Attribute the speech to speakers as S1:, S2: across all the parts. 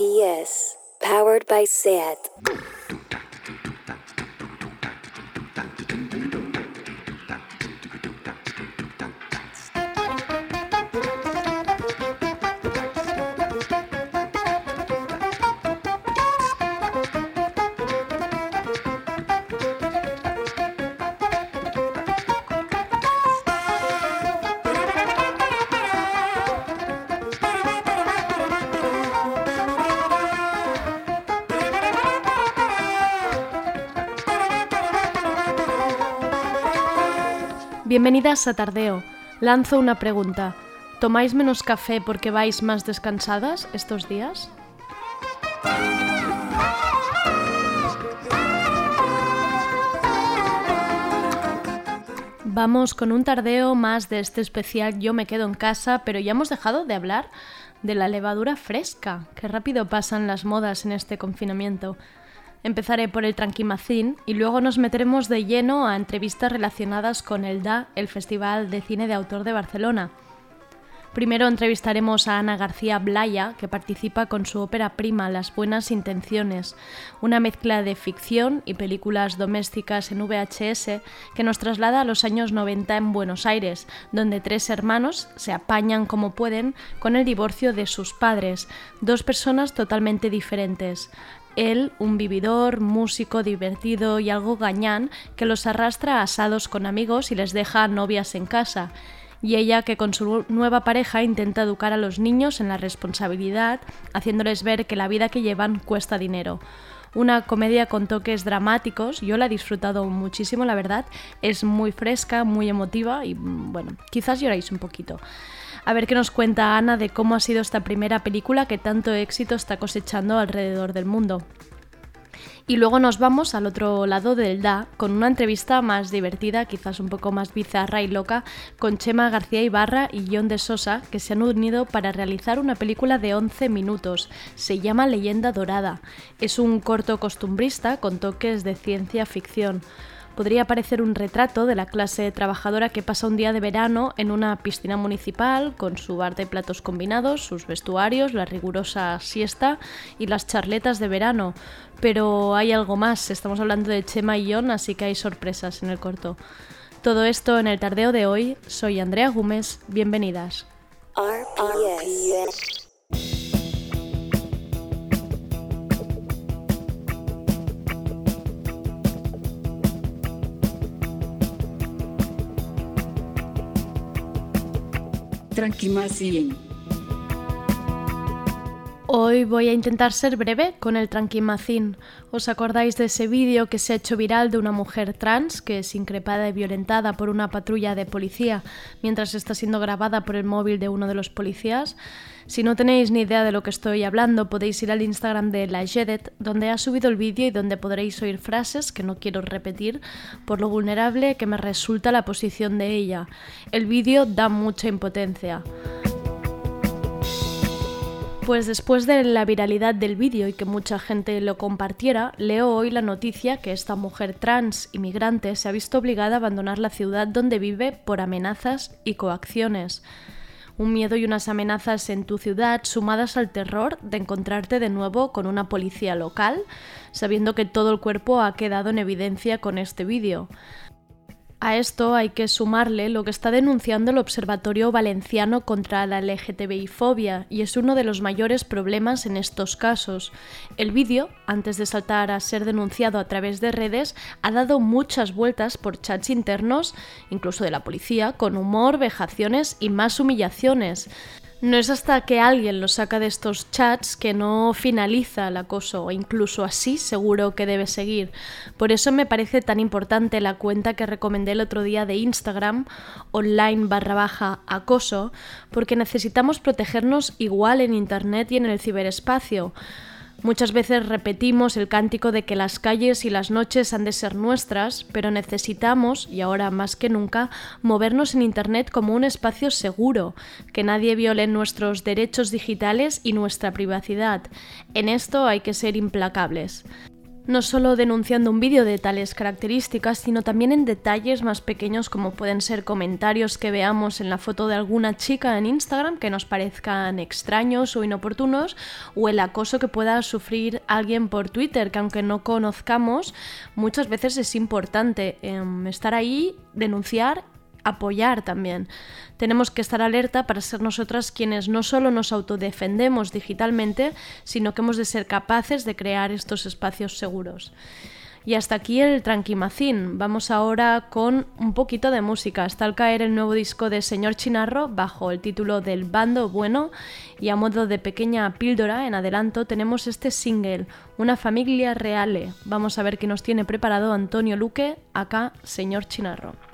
S1: RPS, powered by SAT.
S2: Bienvenidas a Tardeo. Lanzo una pregunta. ¿Tomáis menos café porque vais más descansadas estos días? Vamos con un tardeo más de este especial Yo me quedo en casa, pero ya hemos dejado de hablar de la levadura fresca. Qué rápido pasan las modas en este confinamiento. Empezaré por el Tranquimacín y luego nos meteremos de lleno a entrevistas relacionadas con el DA, el Festival de Cine de Autor de Barcelona. Primero entrevistaremos a Ana García Blaya, que participa con su ópera prima Las Buenas Intenciones, una mezcla de ficción y películas domésticas en VHS que nos traslada a los años 90 en Buenos Aires, donde tres hermanos se apañan como pueden con el divorcio de sus padres, dos personas totalmente diferentes. Él, un vividor, músico, divertido y algo gañán, que los arrastra asados con amigos y les deja novias en casa. Y ella que con su nueva pareja intenta educar a los niños en la responsabilidad, haciéndoles ver que la vida que llevan cuesta dinero. Una comedia con toques dramáticos, yo la he disfrutado muchísimo, la verdad. Es muy fresca, muy emotiva y bueno, quizás lloráis un poquito a ver qué nos cuenta Ana de cómo ha sido esta primera película que tanto éxito está cosechando alrededor del mundo. Y luego nos vamos al otro lado del DA con una entrevista más divertida, quizás un poco más bizarra y loca, con Chema García Ibarra y John de Sosa, que se han unido para realizar una película de 11 minutos. Se llama Leyenda Dorada. Es un corto costumbrista con toques de ciencia ficción podría parecer un retrato de la clase trabajadora que pasa un día de verano en una piscina municipal con su bar de platos combinados, sus vestuarios, la rigurosa siesta y las charletas de verano. Pero hay algo más, estamos hablando de Chema y John, así que hay sorpresas en el corto. Todo esto en el tardeo de hoy. Soy Andrea Gómez, bienvenidas.
S3: Tranquimacín.
S2: Hoy voy a intentar ser breve con el Tranquimacín. ¿Os acordáis de ese vídeo que se ha hecho viral de una mujer trans que es increpada y violentada por una patrulla de policía mientras está siendo grabada por el móvil de uno de los policías? Si no tenéis ni idea de lo que estoy hablando, podéis ir al Instagram de la Jedet, donde ha subido el vídeo y donde podréis oír frases que no quiero repetir por lo vulnerable que me resulta la posición de ella. El vídeo da mucha impotencia. Pues después de la viralidad del vídeo y que mucha gente lo compartiera, leo hoy la noticia que esta mujer trans inmigrante se ha visto obligada a abandonar la ciudad donde vive por amenazas y coacciones un miedo y unas amenazas en tu ciudad sumadas al terror de encontrarte de nuevo con una policía local, sabiendo que todo el cuerpo ha quedado en evidencia con este vídeo. A esto hay que sumarle lo que está denunciando el Observatorio Valenciano contra la LGTBI-fobia y es uno de los mayores problemas en estos casos. El vídeo, antes de saltar a ser denunciado a través de redes, ha dado muchas vueltas por chats internos, incluso de la policía, con humor, vejaciones y más humillaciones. No es hasta que alguien lo saca de estos chats que no finaliza el acoso, o incluso así seguro que debe seguir. Por eso me parece tan importante la cuenta que recomendé el otro día de Instagram, online barra baja acoso, porque necesitamos protegernos igual en Internet y en el ciberespacio. Muchas veces repetimos el cántico de que las calles y las noches han de ser nuestras, pero necesitamos, y ahora más que nunca, movernos en Internet como un espacio seguro, que nadie viole nuestros derechos digitales y nuestra privacidad. En esto hay que ser implacables. No solo denunciando un vídeo de tales características, sino también en detalles más pequeños como pueden ser comentarios que veamos en la foto de alguna chica en Instagram que nos parezcan extraños o inoportunos, o el acoso que pueda sufrir alguien por Twitter, que aunque no conozcamos, muchas veces es importante em, estar ahí, denunciar apoyar también. Tenemos que estar alerta para ser nosotras quienes no solo nos autodefendemos digitalmente, sino que hemos de ser capaces de crear estos espacios seguros. Y hasta aquí el Tranquimacín. Vamos ahora con un poquito de música. Está al caer el nuevo disco de Señor Chinarro bajo el título del Bando Bueno y a modo de pequeña píldora en adelanto tenemos este single, Una familia reale. Vamos a ver qué nos tiene preparado Antonio Luque, acá Señor Chinarro.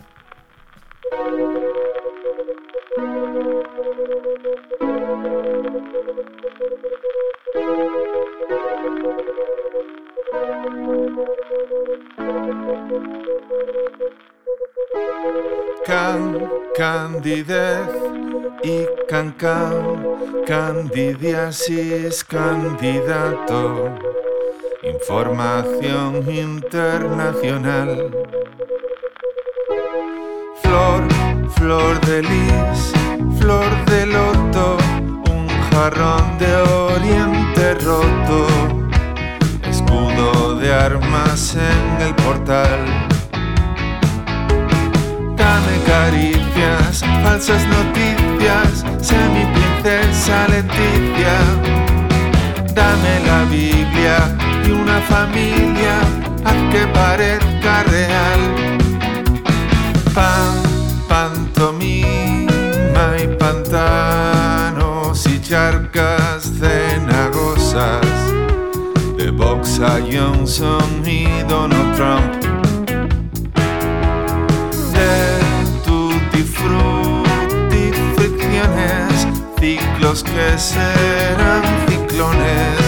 S4: Can, candidez y cancan, candidiasis, candidato, información internacional flor de lis, flor de loto, un jarrón de oriente roto, escudo de armas en el portal. Dame caricias, falsas noticias, semi princesa Leticia. Dame la Biblia y una familia, haz que parezca real. Pan pantomima y pantanos y charcas cenagosas de Boxa Johnson y Donald Trump. De tutti frutti fricciones, ciclos que serán ciclones,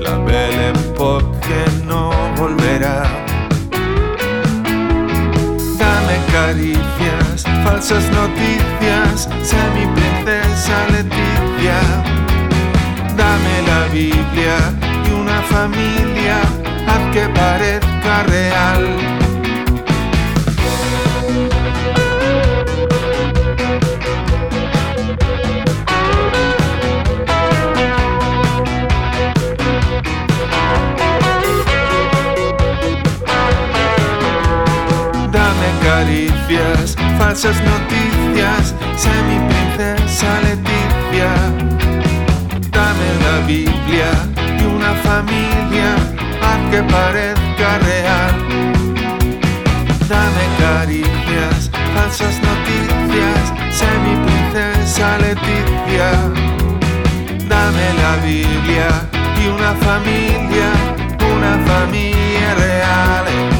S4: la Belle Époque que no volverá. Caricias, falsas noticias, semi princesa Leticia. Dame la Biblia y una familia, haz que parezca real. Falsas noticias, semi princesa Leticia. Dame la Biblia y una familia, a que parezca real. Dame caricias, falsas noticias, semi princesa Leticia. Dame la Biblia y una familia, una familia real.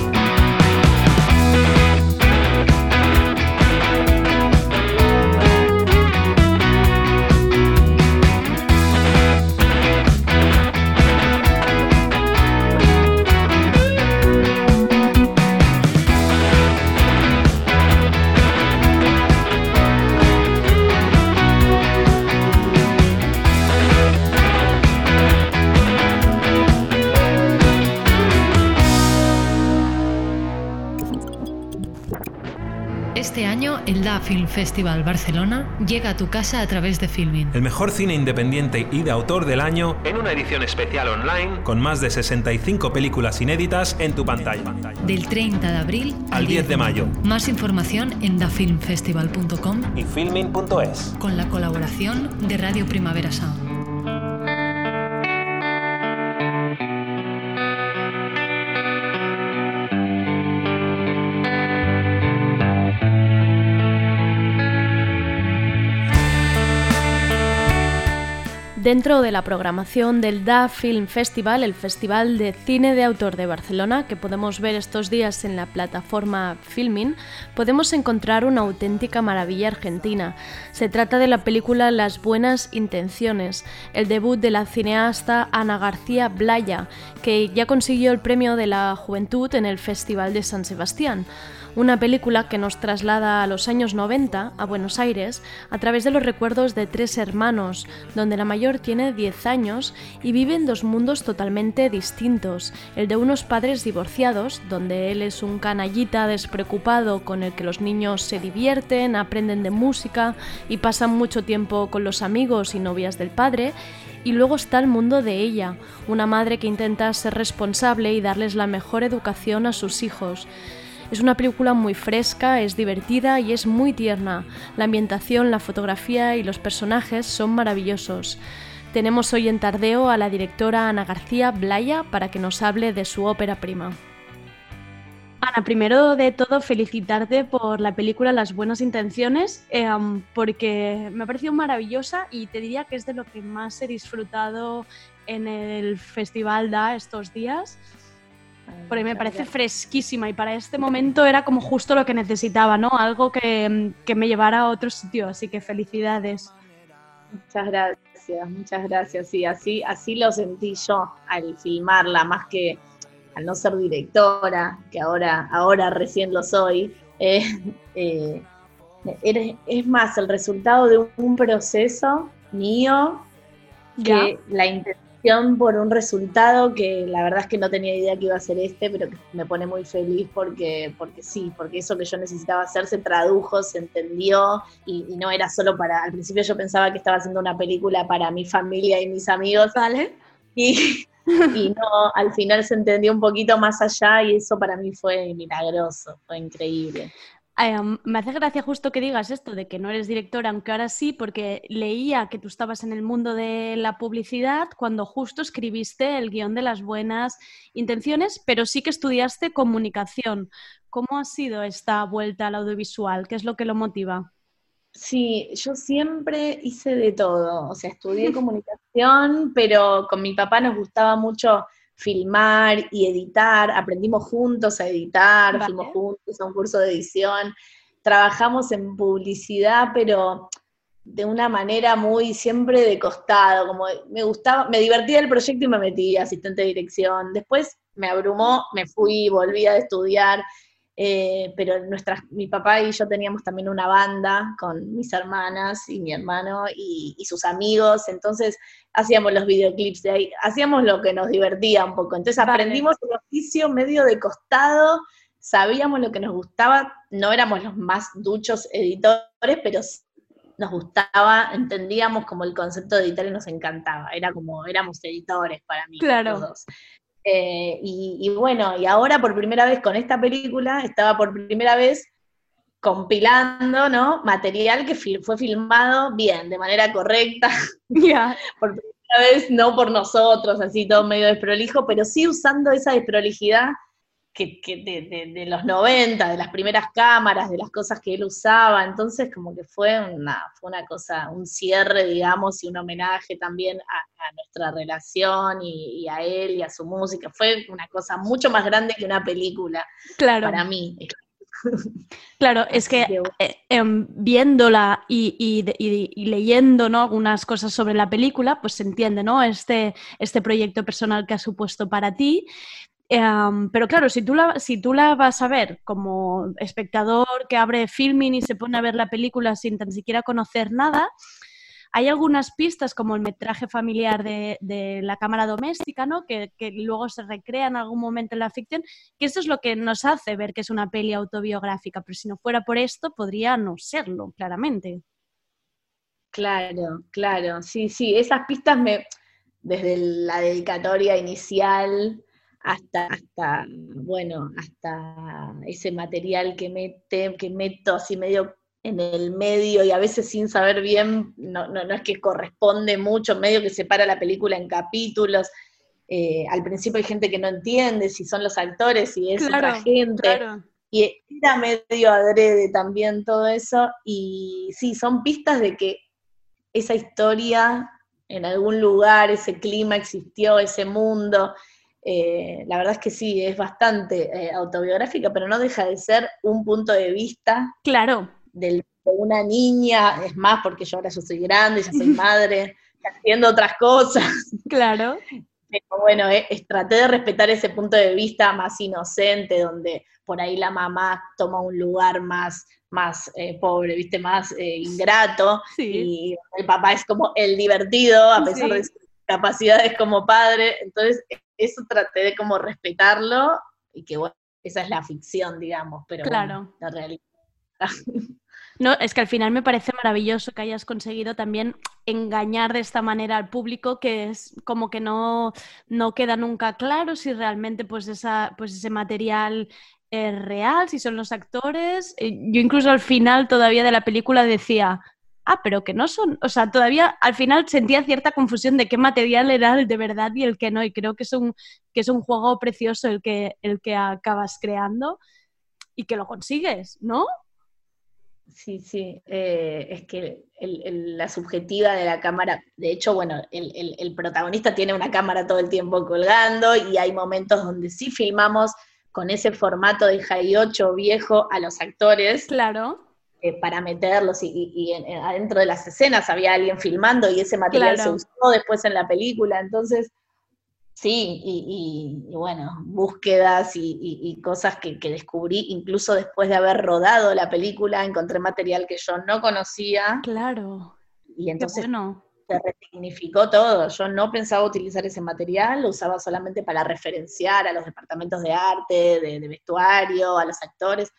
S5: Film Festival Barcelona llega a tu casa a través de Filmin.
S6: El mejor cine independiente y de autor del año en una edición especial online con más de 65 películas inéditas en tu pantalla.
S5: Del 30 de abril
S6: al 10 de mayo.
S5: Más información en dafilmfestival.com
S6: y filmin.es.
S5: Con la colaboración de Radio Primavera Sound.
S2: Dentro de la programación del Da Film Festival, el Festival de Cine de Autor de Barcelona, que podemos ver estos días en la plataforma Filmin, podemos encontrar una auténtica maravilla argentina. Se trata de la película Las Buenas Intenciones, el debut de la cineasta Ana García Blaya, que ya consiguió el premio de la Juventud en el Festival de San Sebastián una película que nos traslada a los años 90, a Buenos Aires, a través de los recuerdos de tres hermanos, donde la mayor tiene 10 años y vive en dos mundos totalmente distintos, el de unos padres divorciados, donde él es un canallita despreocupado con el que los niños se divierten, aprenden de música y pasan mucho tiempo con los amigos y novias del padre, y luego está el mundo de ella, una madre que intenta ser responsable y darles la mejor educación a sus hijos. Es una película muy fresca, es divertida y es muy tierna. La ambientación, la fotografía y los personajes son maravillosos. Tenemos hoy en Tardeo a la directora Ana García Blaya para que nos hable de su ópera prima. Ana, primero de todo felicitarte por la película Las Buenas Intenciones, em, porque me ha parecido maravillosa y te diría que es de lo que más he disfrutado en el Festival DA estos días porque me parece fresquísima y para este momento era como justo lo que necesitaba, ¿no? Algo que, que, me llevara a otro sitio, así que felicidades.
S7: Muchas gracias, muchas gracias. Sí, así, así lo sentí yo al filmarla, más que al no ser directora, que ahora, ahora recién lo soy. Eh, eh, es más el resultado de un proceso mío que la intención por un resultado que la verdad es que no tenía idea que iba a ser este, pero que me pone muy feliz porque, porque sí, porque eso que yo necesitaba hacer se tradujo, se entendió y, no era solo para, al principio yo pensaba que estaba haciendo una película para mi familia y mis amigos,
S2: ¿vale?
S7: Y, y no, al final se entendió un poquito más allá y eso para mí fue milagroso, fue increíble
S2: me hace gracia justo que digas esto de que no eres directora, aunque ahora sí, porque leía que tú estabas en el mundo de la publicidad cuando justo escribiste el guion de las buenas intenciones, pero sí que estudiaste comunicación. ¿Cómo ha sido esta vuelta al audiovisual? ¿Qué es lo que lo motiva?
S7: Sí, yo siempre hice de todo, o sea, estudié comunicación, pero con mi papá nos gustaba mucho filmar y editar, aprendimos juntos a editar, fuimos juntos a un curso de edición, trabajamos en publicidad, pero de una manera muy siempre de costado, como me gustaba, me divertía el proyecto y me metí asistente de dirección. Después me abrumó, me fui, volví a estudiar eh, pero nuestras, mi papá y yo teníamos también una banda con mis hermanas y mi hermano y, sus amigos, entonces hacíamos los videoclips de ahí, hacíamos lo que nos divertía un poco, entonces aprendimos el oficio medio de costado, sabíamos lo que nos gustaba, no éramos los más duchos editores, pero nos gustaba, entendíamos como el concepto de editar y nos encantaba, era como, éramos editores para mí.
S2: Claro.
S7: Los eh, y, bueno, y ahora por primera vez con esta película, estaba por primera vez compilando, ¿no? Material que fue filmado bien, de manera correcta. por primera vez, no por nosotros, así todo medio desprolijo, pero sí usando esa desprolijidad que, de, los 90, de las primeras cámaras, de las cosas que él usaba, entonces como que fue una, fue una cosa, un cierre, digamos, y un homenaje también a, nuestra relación y, a él y a su música, fue una cosa mucho más grande que una película
S2: claro.
S7: para mí.
S2: Claro, es que eh, em, viéndola y, leyendo ¿no? algunas cosas sobre la película, pues se entiende ¿no? este, este proyecto personal que ha supuesto para ti, Em, pero claro, si tú, la, si tú la vas a ver como espectador que abre filming y se pone a ver la película sin tan siquiera conocer nada, hay algunas pistas como el metraje familiar de, la cámara doméstica, ¿no? Que, luego se recrea en algún momento en la ficción, que eso es lo que nos hace ver que es una peli autobiográfica, pero si no fuera por esto, podría no serlo, claramente.
S7: Claro, claro, sí, sí, esas pistas me, desde la dedicatoria inicial hasta, hasta, bueno, hasta ese material que mete, que meto así medio en el medio y a veces sin saber bien, no, no, es que corresponde mucho, medio que separa la película en capítulos. Eh, al principio hay gente que no entiende si son los actores, y es otra gente. Y era medio adrede también todo eso. Y sí, son pistas de que esa historia en algún lugar, ese clima existió, ese mundo, eh, la verdad es que sí, es bastante eh, autobiográfica, pero no deja de ser un punto de vista.
S2: Claro.
S7: de una niña, es más, porque yo ahora yo soy grande, ya soy madre, haciendo otras cosas.
S2: Claro.
S7: Como bueno, eh, traté de respetar ese punto de vista más inocente, donde por ahí la mamá toma un lugar más, más eh, pobre, viste, más eh, ingrato,
S2: Sí.
S7: y el papá es como el divertido, a pesar
S2: Sí.
S7: de sus capacidades como padre, entonces eso traté de como respetarlo, y que bueno, esa es la ficción, digamos, pero bueno,
S2: Claro.
S7: la realidad.
S2: No, es que al final me parece maravilloso que hayas conseguido también engañar de esta manera al público, que es como que no, no queda nunca claro si realmente pues, esa, pues ese material es real, si son los actores. Eh, Yo incluso al final todavía de la película decía, ah, pero que no son, o sea, todavía al final sentía cierta confusión de qué material era el de verdad y el que no, y creo que es un, que es un juego precioso el que, el que acabas creando y que lo consigues, ¿no?
S7: Sí, sí, eh, es que el- el- la subjetiva de la cámara, de hecho, bueno, el, el- protagonista tiene una cámara todo el tiempo colgando y hay momentos donde sí filmamos con ese formato de High 8 viejo a los actores
S2: Claro.
S7: Eh, para meterlos y, y- y en- en- adentro de las escenas había alguien filmando y ese material
S2: Claro.
S7: se usó después en la película, entonces sí, y, bueno, búsquedas y, cosas que, que descubrí incluso después de haber rodado la película, encontré material que yo no conocía
S2: Claro,
S7: y entonces
S2: bueno.
S7: se resignificó todo. Yo no pensaba utilizar ese material, lo usaba solamente para referenciar a los departamentos de arte, de, de vestuario, a los actores,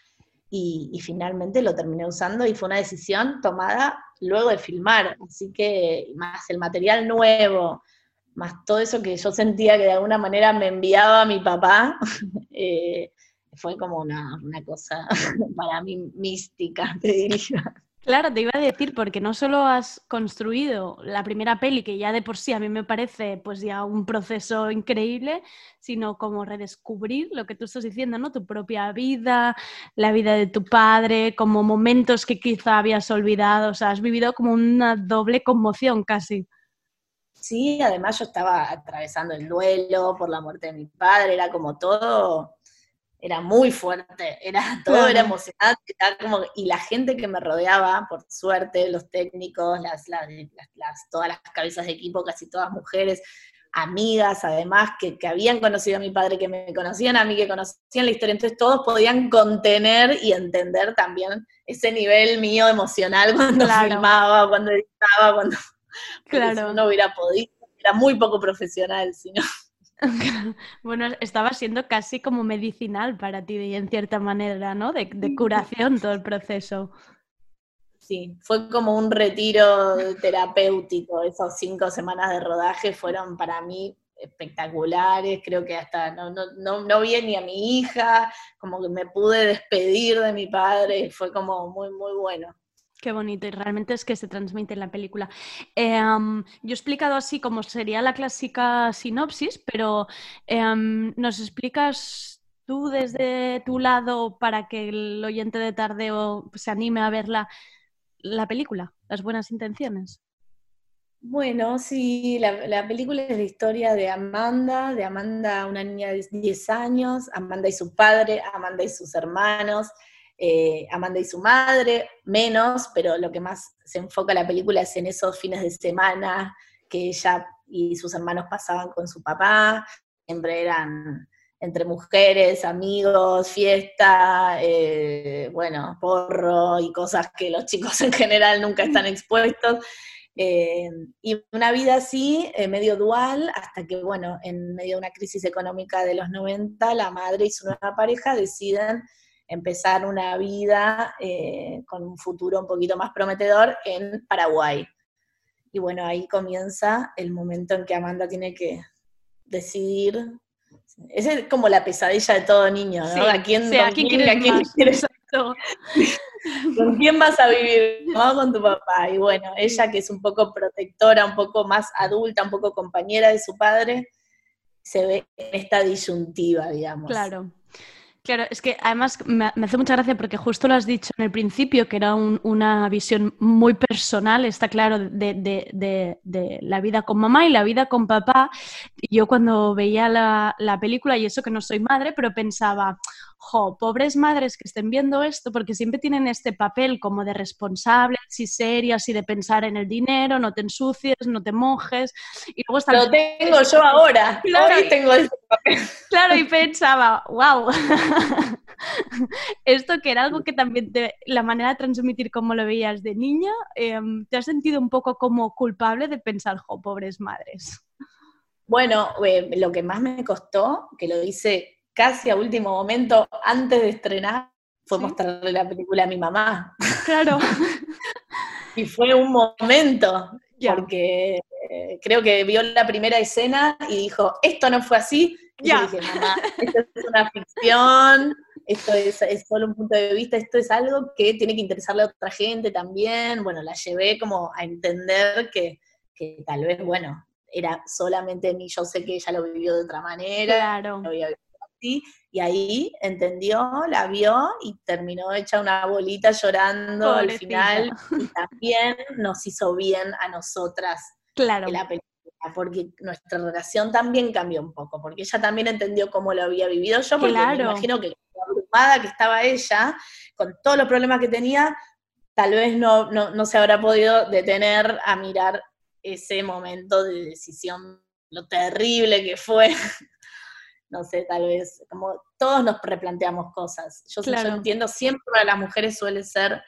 S7: y, y finalmente lo terminé usando y fue una decisión tomada luego de filmar. Así que más el material nuevo, más todo eso que yo sentía que de alguna manera me enviaba mi papá, eh, fue como una, una cosa para mí mística, te diría.
S2: Claro, te iba a decir, porque no solo has construido la primera peli, que ya de por sí a mí me parece pues ya un proceso increíble, sino como redescubrir lo que tú estás diciendo, ¿no? Tu propia vida, la vida de tu padre, como momentos que quizá habías olvidado, o sea, has vivido como una doble conmoción casi.
S7: Sí, además yo estaba atravesando el duelo por la muerte de mi padre, era como todo, era muy fuerte, era todo
S2: Claro.
S7: era emocionante, era como, y la gente que me rodeaba, por suerte, los técnicos, las, las, las- las- todas las cabezas de equipo, casi todas mujeres, amigas además, que, que habían conocido a mi padre, que me conocían a mí, que conocían la historia, entonces todos podían contener y entender también ese nivel mío emocional cuando
S2: Claro.
S7: filmaba, cuando editaba, cuando
S2: Claro.
S7: no hubiera podido, era muy poco profesional, si no.
S2: Bueno, estaba siendo casi como medicinal para ti, en cierta manera, ¿no? De, de curación todo el proceso.
S7: Sí, fue como un retiro terapéutico. Esas cinco semanas de rodaje fueron para mí espectaculares. Creo que hasta no, no, no, no vi ni a mi hija, como que me pude despedir de mi padre. Fue como muy, muy bueno.
S2: Qué bonito, y realmente es que se transmite en la película. Em, yo he explicado así como sería la clásica sinopsis, pero em, ¿nos explicas tú desde tu lado para que el oyente de Tardeo se anime a ver la, la película, las buenas intenciones?
S7: Bueno, sí, la, la película es la historia de Amanda, de Amanda, una niña de 10 años, Amanda y su padre, Amanda y sus hermanos, eh, Amanda y su madre, menos, pero lo que más se enfoca la película es en esos fines de semana que ella y sus hermanos pasaban con su papá, siempre eran entre mujeres, amigos, fiesta, eh, bueno, porro y cosas que los chicos en general nunca están expuestos. Eh, y una vida así, medio dual, hasta que, bueno, en medio de una crisis económica de los 90, la madre y su nueva pareja deciden empezar una vida eh, con un futuro un poquito más prometedor en Paraguay. Y bueno, ahí comienza el momento en que Amanda tiene que decidir. Esa es como la pesadilla de todo niño, ¿no?
S2: Sí,
S7: ¿A quién,
S2: sí, ¿a
S7: con
S2: quién
S7: a quieres-. ¿Con quién vas a vivir? ¿No? Con tu papá. Y bueno, ella que es un poco protectora, un poco más adulta, un poco compañera de su padre, se ve en esta disyuntiva, digamos.
S2: Claro. Claro, es que además me, hace mucha gracia porque justo lo has dicho en el principio, que era un- una visión muy personal, está claro, de, la vida con mamá y la vida con papá. Yo cuando veía la película, y eso que no soy madre, pero pensaba, jo, pobres madres que estén viendo esto, porque siempre tienen este papel como de responsables y serias y de pensar en el dinero, no te ensucies, no te mojes. Y luego están
S7: Lo tengo yo ahora.
S2: Claro.
S7: Hoy tengo ese papel.
S2: Claro, y pensaba, wow, esto que era algo que también te- la manera de transmitir como lo veías de niña, em, ¿te has sentido un poco como culpable de pensar, jo, pobres madres?
S7: Bueno, eh, lo que más me costó, que lo hice casi a último momento, antes de estrenar, fue
S2: Sí.
S7: mostrarle la película a mi mamá.
S2: Claro,
S7: Y fue un momento, porque eh, creo que vio la primera escena y dijo, esto no fue así. Y yo dije, mamá, esto es una ficción, esto es, es solo un punto de vista, esto es algo que tiene que interesarle a otra gente también. Bueno, la llevé como a entender que, que tal vez, bueno, era solamente mí, yo sé que ella lo vivió de otra manera,
S2: claro.
S7: lo había vivido y ahí entendió, la vio y terminó hecha una bolita llorando al final, y también nos hizo bien a nosotras
S2: Claro,
S7: la película, porque nuestra relación también cambió un poco, porque ella también entendió cómo lo había vivido yo, porque
S2: Claro.
S7: me imagino que abrumada que estaba ella, con todos los problemas que tenía, tal vez no, no, no se habrá podido detener a mirar ese momento de decisión, lo terrible que fue. No sé, tal vez, como todos nos replanteamos cosas. Yo, yo
S2: Claro.
S7: entiendo, siempre para las mujeres suele ser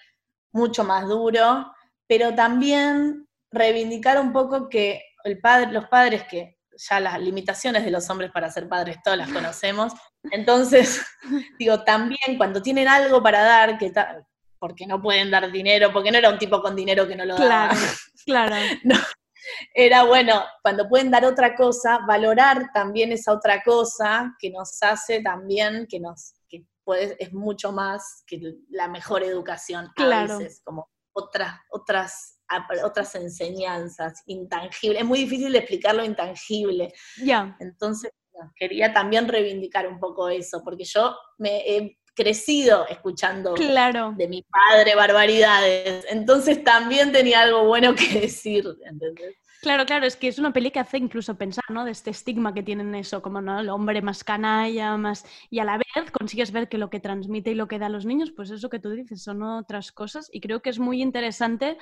S7: mucho más duro, pero también reivindicar un poco que el padre, los padres que ya las limitaciones de los hombres para ser padres todas las conocemos, entonces digo, también cuando tienen algo para dar, que porque no pueden dar dinero, porque no era un tipo con dinero que no lo daba,
S2: claro, claro,
S7: era bueno, cuando pueden dar otra cosa, valorar también esa otra cosa que nos hace también, que nos, que puede, es mucho más que la mejor educación
S2: Claro.
S7: a veces, como otras, otras, otras enseñanzas intangibles. Es muy difícil explicar lo intangible.
S2: ya,
S7: Entonces, quería también reivindicar un poco eso, porque yo me he crecido escuchando
S2: claro.
S7: de mi padre barbaridades, entonces también tenía algo bueno que decir, ¿entendés?
S2: Claro, claro, es que es una peli que hace incluso pensar, ¿no? De este estigma que tienen eso, como ¿no? el hombre más canalla, más... Y a la vez consigues ver que lo que transmite y lo que da a los niños, pues eso que tú dices, son otras cosas. Y creo que es muy interesante,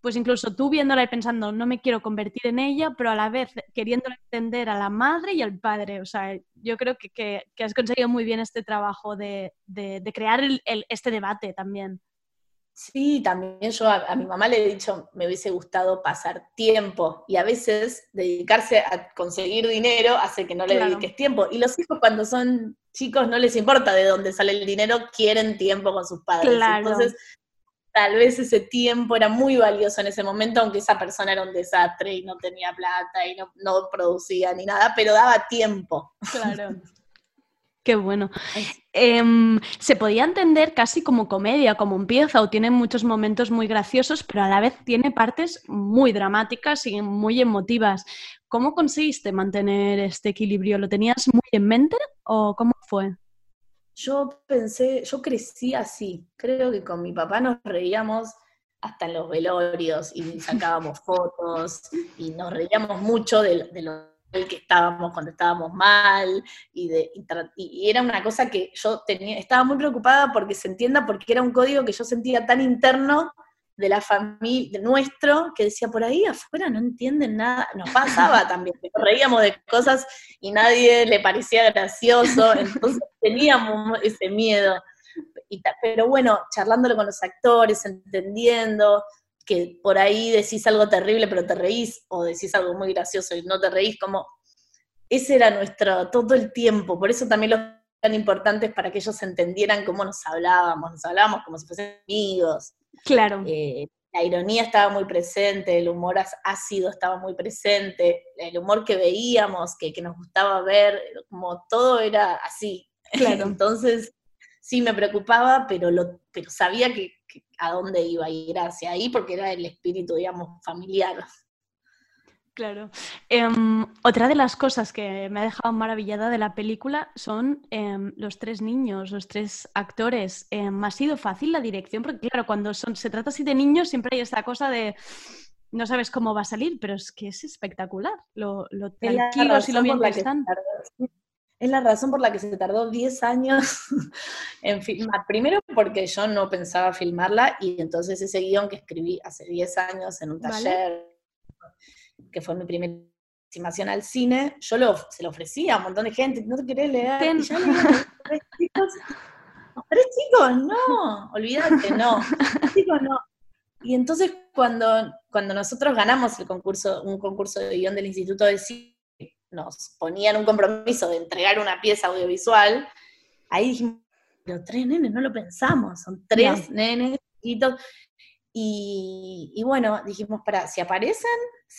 S2: pues incluso tú viéndola y pensando, no me quiero convertir en ella, pero a la vez queriendo entender a la madre y al padre. O sea, yo creo que, que- que has conseguido muy bien este trabajo de, de- de crear el- el- este debate también.
S7: Sí, también yo a, a mi mamá le he dicho, me hubiese gustado pasar tiempo y a veces dedicarse a conseguir dinero hace que no le
S2: Claro.
S7: dediques tiempo. Y los hijos cuando son chicos no les importa de dónde sale el dinero, quieren tiempo con sus padres.
S2: Claro.
S7: Entonces, tal vez ese tiempo era muy valioso en ese momento, aunque esa persona era un desastre y no tenía plata y no, no producía ni nada, pero daba tiempo.
S2: Claro. Qué bueno. Em, se podía entender casi como comedia, como empieza, o tiene muchos momentos muy graciosos, pero a la vez tiene partes muy dramáticas y muy emotivas. ¿Cómo conseguiste mantener este equilibrio? ¿Lo tenías muy en mente o cómo fue?
S7: Yo pensé, yo crecí así. Creo que con mi papá nos reíamos hasta en los velorios y sacábamos fotos y nos reíamos mucho de, de lo mal que estábamos cuando estábamos mal y, de, y era una cosa que yo tenía, estaba muy preocupada porque se entienda porque era un código que yo sentía tan interno de la familia, nuestro, que decía por ahí afuera no entienden nada, nos pasaba también, que nos reíamos de cosas y nadie le parecía gracioso, entonces teníamos ese miedo. Y pero bueno, charlándolo con los actores, entendiendo que por ahí decís algo terrible pero te reís, o decís algo muy gracioso y no te reís, como ese era nuestro, todo el tiempo, por eso también los tan importantes para que ellos entendieran cómo nos hablábamos, nos hablábamos como si fuesen amigos,
S2: Claro,
S7: eh, la ironía estaba muy presente, el humor ácido estaba muy presente, el humor que veíamos, que, que nos gustaba ver, como todo era así.
S2: Claro.
S7: Entonces, sí me preocupaba, pero, lo, pero sabía que, que a dónde iba a ir hacia ahí, porque era el espíritu, digamos, familiar.
S2: Claro. Em, otra de las cosas que me ha dejado maravillada de la película son em, los tres niños, los tres actores. Em, ha sido fácil la dirección, porque claro, cuando son, se trata así de niños siempre hay esta cosa de no sabes cómo va a salir, pero es que es espectacular lo, lo tranquilos y lo bien que están.
S7: Es la razón por la que se tardó 10 años en filmar. Primero porque yo no pensaba filmarla y entonces ese guion que escribí hace 10 años en un taller que fue mi primera estimación al cine, yo lo, se lo ofrecía a un montón de gente, no te querés leer, y ya tres chicos, tres chicos, no, olvídate, no, tres chicos no. Y entonces cuando, cuando nosotros ganamos el concurso, un concurso de guion del Instituto de Cine, nos ponían un compromiso de entregar una pieza audiovisual, ahí dijimos, pero tres nenes, no lo pensamos, son tres nenes chiquitos, y, bueno, dijimos, para, si aparecen,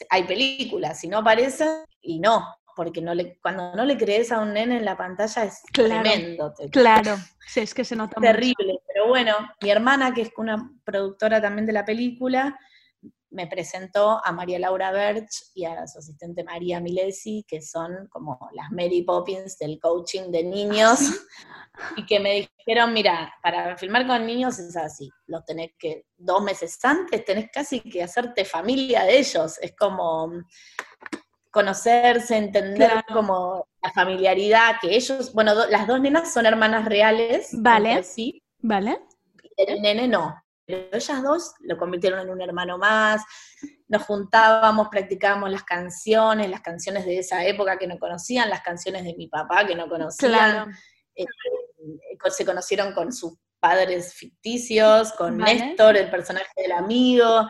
S7: hay películas, si no aparecen, y no, porque no le, cuando no le crees a un nene en la pantalla es tremendo.
S2: claro, sí, es que se nota
S7: Terrible, pero bueno, mi hermana, que es una productora también de la película, me presentó a María Laura Berch y a su asistente María Milesi, que son como las Mary Poppins del coaching de niños, y que me dijeron, mira, para filmar con niños es así, los tenés que, dos meses antes tenés casi que hacerte familia de ellos, es como conocerse, entender como la familiaridad que ellos, bueno, las dos nenas son hermanas reales,
S2: vale, sí, vale,
S7: el nene no, pero ellas dos lo convirtieron en un hermano más, nos juntábamos, practicábamos las canciones, las canciones de esa época que no conocían, las canciones de mi papá que no conocían, eh, se conocieron con sus padres ficticios, con Néstor, el personaje del amigo,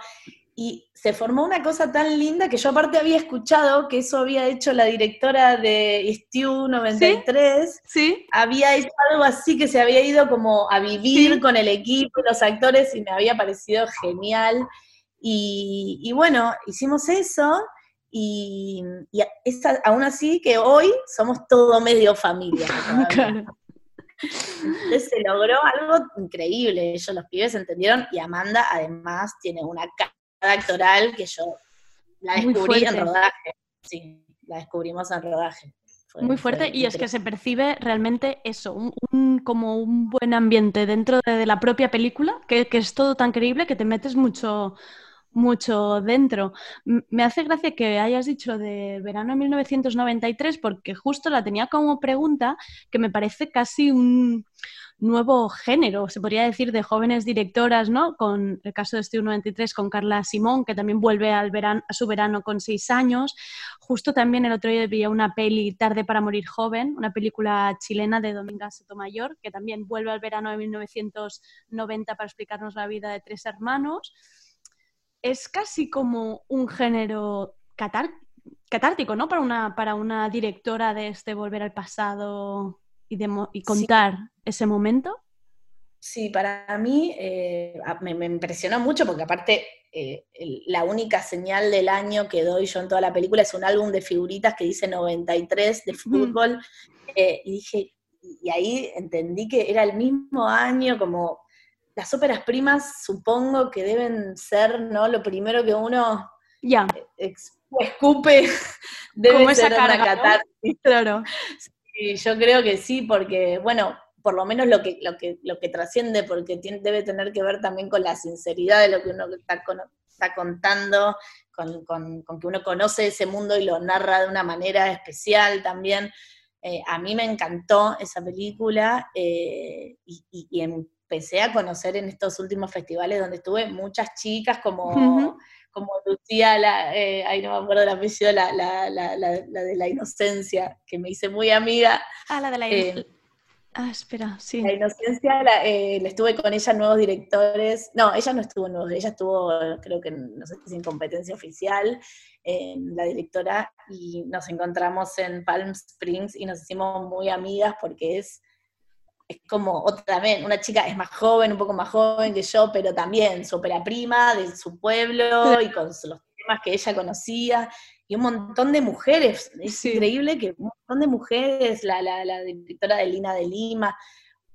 S7: y se formó una cosa tan linda que yo aparte había escuchado que eso había hecho la directora de Stew 93.
S2: ¿Sí?
S7: Había hecho algo así que se había ido como a vivir con el equipo, los actores, y me había parecido genial. Y, bueno, hicimos eso. Y, aún así que hoy somos todo medio familia. Entonces se logró algo increíble, ellos los pibes entendieron y Amanda además tiene una cara actoral que yo la descubrí en rodaje. Sí, la descubrimos en rodaje.
S2: Muy fuerte y es que se percibe realmente eso, un, como un buen ambiente dentro de, la propia película, que, que, es todo tan creíble que te metes mucho, mucho dentro. Me hace gracia que hayas dicho de verano de 1993 porque justo la tenía como pregunta que me parece casi un nuevo género, se podría decir, de jóvenes directoras, ¿no? Con el caso de Estilo 93 con Carla Simón, que también vuelve al verano, a su verano con seis años. Justo también el otro día vi una peli Tarde para morir joven, una película chilena de Dominga Sotomayor, que también vuelve al verano de 1990 para explicarnos la vida de tres hermanos. Es casi como un género catártico, ¿no? Para una, para una directora de este volver al pasado y, contar ese momento?
S7: Sí, para mí eh, me, impresionó mucho porque aparte eh, la única señal del año que doy yo en toda la película es un álbum de figuritas que dice 93 de fútbol eh, y dije, y ahí entendí que era el mismo año como las óperas primas supongo que deben ser, ¿no? Lo primero que uno
S2: ya.
S7: escupe debe ser
S2: una Claro.
S7: Sí, yo creo que sí, porque, bueno, por lo menos lo que, lo que, lo que trasciende, porque debe tener que ver también con la sinceridad de lo que uno está, está contando, con, que uno conoce ese mundo y lo narra de una manera especial también. Eh, a mí me encantó esa película eh, y, empecé a conocer en estos últimos festivales donde estuve muchas chicas como como Lucía, la, eh, ahí no me acuerdo el apellido, la, la, la, la, de la inocencia, que me hice muy amiga.
S2: Ah, la de la inocencia. Eh, ah, espera, sí.
S7: La inocencia, eh, le estuve con ella nuevos directores. No, ella no estuvo nuevos, ella estuvo, creo que, no sé si en competencia oficial, la directora, y nos encontramos en Palm Springs y nos hicimos muy amigas porque es es como otra vez, una chica es más joven, un poco más joven que yo, pero también su ópera prima de su pueblo y con los temas que ella conocía, y un montón de mujeres, es increíble que un montón de mujeres, la, la, la directora de Lina de Lima,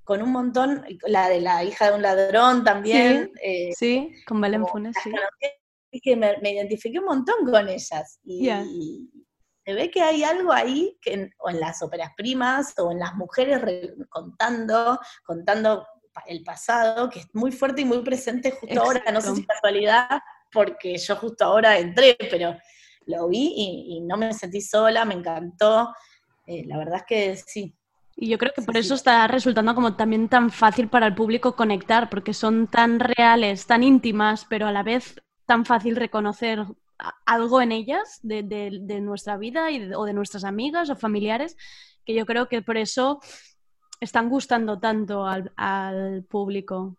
S7: con un montón, la de la hija de un ladrón también.
S2: Sí, eh, con Belén Funes, sí.
S7: es que me, me identifiqué un montón con ellas. Y,
S2: Ya.
S7: y se ve que hay algo ahí, que en- o en las óperas primas, o en las mujeres re- contando, contando el pasado, que es muy fuerte y muy presente justo ahora. No sé si casualidad, porque yo justo ahora entré, pero lo vi y, y no me sentí sola, me encantó. Eh, la verdad es que sí.
S2: Y yo creo que por
S7: sí.
S2: eso está resultando como también tan fácil para el público conectar, porque son tan reales, tan íntimas, pero a la vez tan fácil reconocer algo en ellas de, de- de nuestra vida y de- o de nuestras amigas o familiares, que yo creo que por eso están gustando tanto al, al público.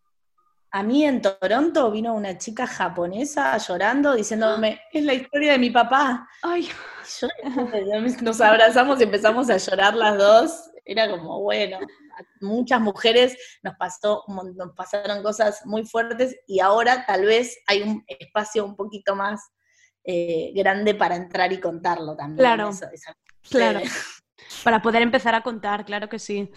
S7: A mí en Toronto vino una chica japonesa llorando, diciéndome, es la historia de mi papá.
S2: Ay,
S7: yo, nos abrazamos y empezamos a llorar las dos. Era como, bueno, a muchas mujeres nos, pasó, nos pasaron cosas muy fuertes y ahora tal vez hay un espacio un poquito más eh, grande para entrar y contarlo también.
S2: Claro.
S7: Eso- esa-
S2: Claro. Para poder empezar a contar, claro que sí.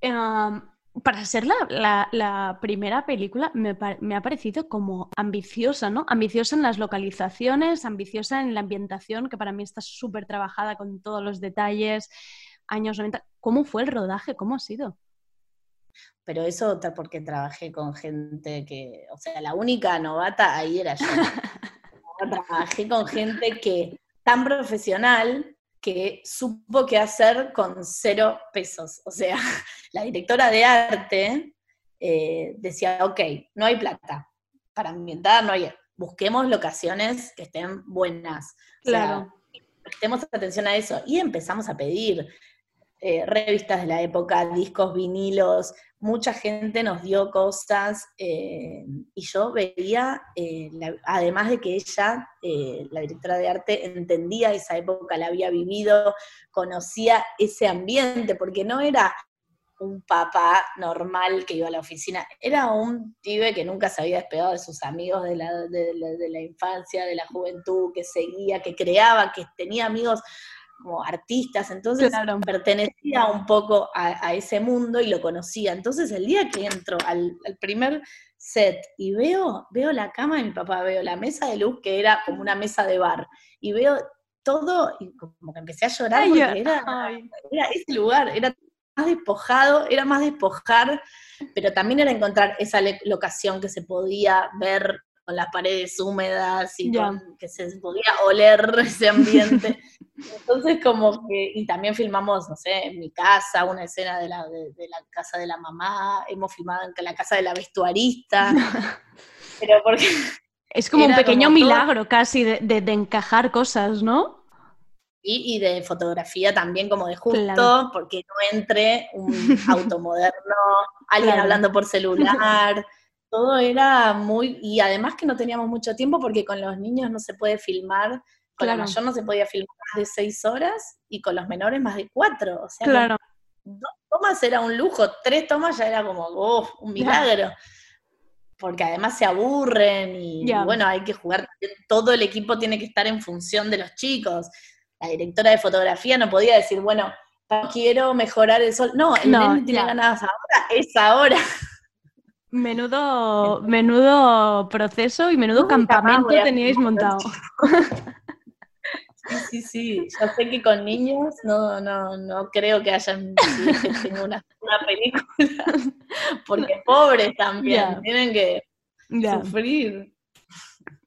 S2: Em, para ser la, la- la primera película, me, me ha parecido como ambiciosa, ¿no? Ambiciosa en las localizaciones, ambiciosa en la ambientación, que para mí está súper trabajada con todos los detalles, años 90. ¿Cómo fue el rodaje? ¿Cómo ha sido?
S7: Pero eso porque trabajé con gente que, o sea, la única novata ahí era yo. trabajé con gente que tan profesional que supo qué hacer con cero pesos. O sea, la directora de arte eh, decía, ok, no hay plata para ambientar, no hay, busquemos locaciones que estén buenas. O sea,
S2: Claro.
S7: prestemos atención a eso. Y empezamos a pedir eh, revistas de la época, discos, vinilos, mucha gente nos dio cosas eh, y yo veía, eh, además de que ella, eh, la directora de arte, entendía esa época, la había vivido, conocía ese ambiente, porque no era un papá normal que iba a la oficina, era un pibe que nunca se había despegado de sus amigos de la, de de la infancia, de la juventud, que seguía, que creaba, que tenía amigos como artistas, entonces
S2: Claro.
S7: pertenecía un poco a, a ese mundo y lo conocía. Entonces el día que entro al, al primer set y veo, veo la cama de mi papá, veo la mesa de luz que era como una mesa de bar, y veo todo, y como que empecé a llorar
S2: Ay,
S7: porque era,
S2: Ay.
S7: era ese lugar, era más despojado, era más despojar, pero también era encontrar esa locación que se podía ver con las paredes húmedas y
S2: Ya.
S7: con- que se podía oler ese ambiente. Entonces como que, y también filmamos, no sé, en mi casa, una escena de la, de, de la casa de la mamá, hemos filmado en la casa de la vestuarista, pero porque
S2: Es como un pequeño
S7: como todo-
S2: milagro casi de, de- de encajar cosas, ¿no?
S7: Y, y de fotografía también como de justo,
S2: Claro.
S7: porque no entre un auto moderno, alguien
S2: Claro.
S7: hablando por celular, todo era muy, y además que no teníamos mucho tiempo porque con los niños no se puede filmar, con
S2: Claro.
S7: la mayor no se podía filmar más de seis horas y con los menores más de cuatro, o sea,
S2: Claro.
S7: dos tomas era un lujo, tres tomas ya era como, oh, un milagro. Porque además se aburren y, bueno, hay que jugar, todo el equipo tiene que estar en función de los chicos. La directora de fotografía no podía decir, bueno, quiero mejorar el sol. No, el
S2: No,
S7: nene tiene
S2: ya.
S7: ganas ahora, es ahora.
S2: Menudo, menudo proceso y menudo campamento teníais montado.
S7: Sí, sí, sí. Yo sé que con niños no, no, no creo que hayan tenga una, una película. Porque pobres también, tienen que sufrir.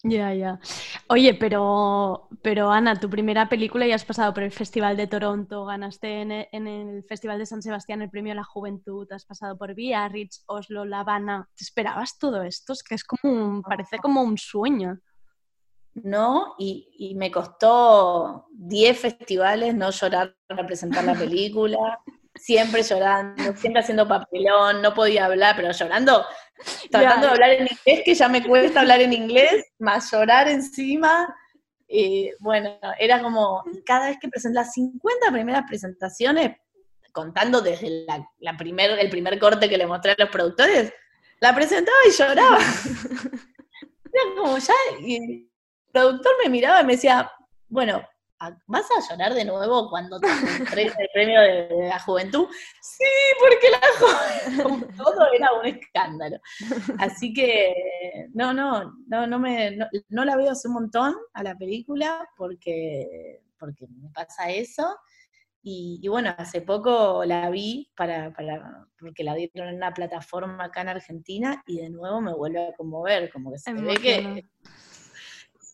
S2: Ya, ya. Oye, pero, pero Ana, tu primera película ya has pasado por el Festival de Toronto, ganaste en e- en el, Festival de San Sebastián el premio a la juventud, has pasado por Biarritz, Oslo, La Habana. ¿Te esperabas todo esto? Es que es como un, parece como un sueño.
S7: ¿no? Y, y me costó 10 festivales no llorar para presentar la película, siempre llorando, siempre haciendo papelón, no podía hablar, pero llorando, tratando de hablar en inglés, que ya me cuesta hablar en inglés, más llorar encima. Y bueno, era como, cada vez que presenté las 50 primeras presentaciones, contando desde la, la primer, el primer corte que le mostré a los productores, la presentaba y lloraba. Era como ya, y el productor me miraba y me decía, bueno, "¿A- ¿vas a llorar de nuevo cuando te entregues el premio de, de la juventud? Sí, porque la juventud, todo era un escándalo. Así que, no, no, no, no, me, no, no la veo hace un montón a la película porque, porque me pasa eso. Y, y bueno, hace poco la vi para, para, porque la dieron en una plataforma acá en Argentina y de nuevo me vuelve a conmover, como que se ve
S2: Emociona.
S7: que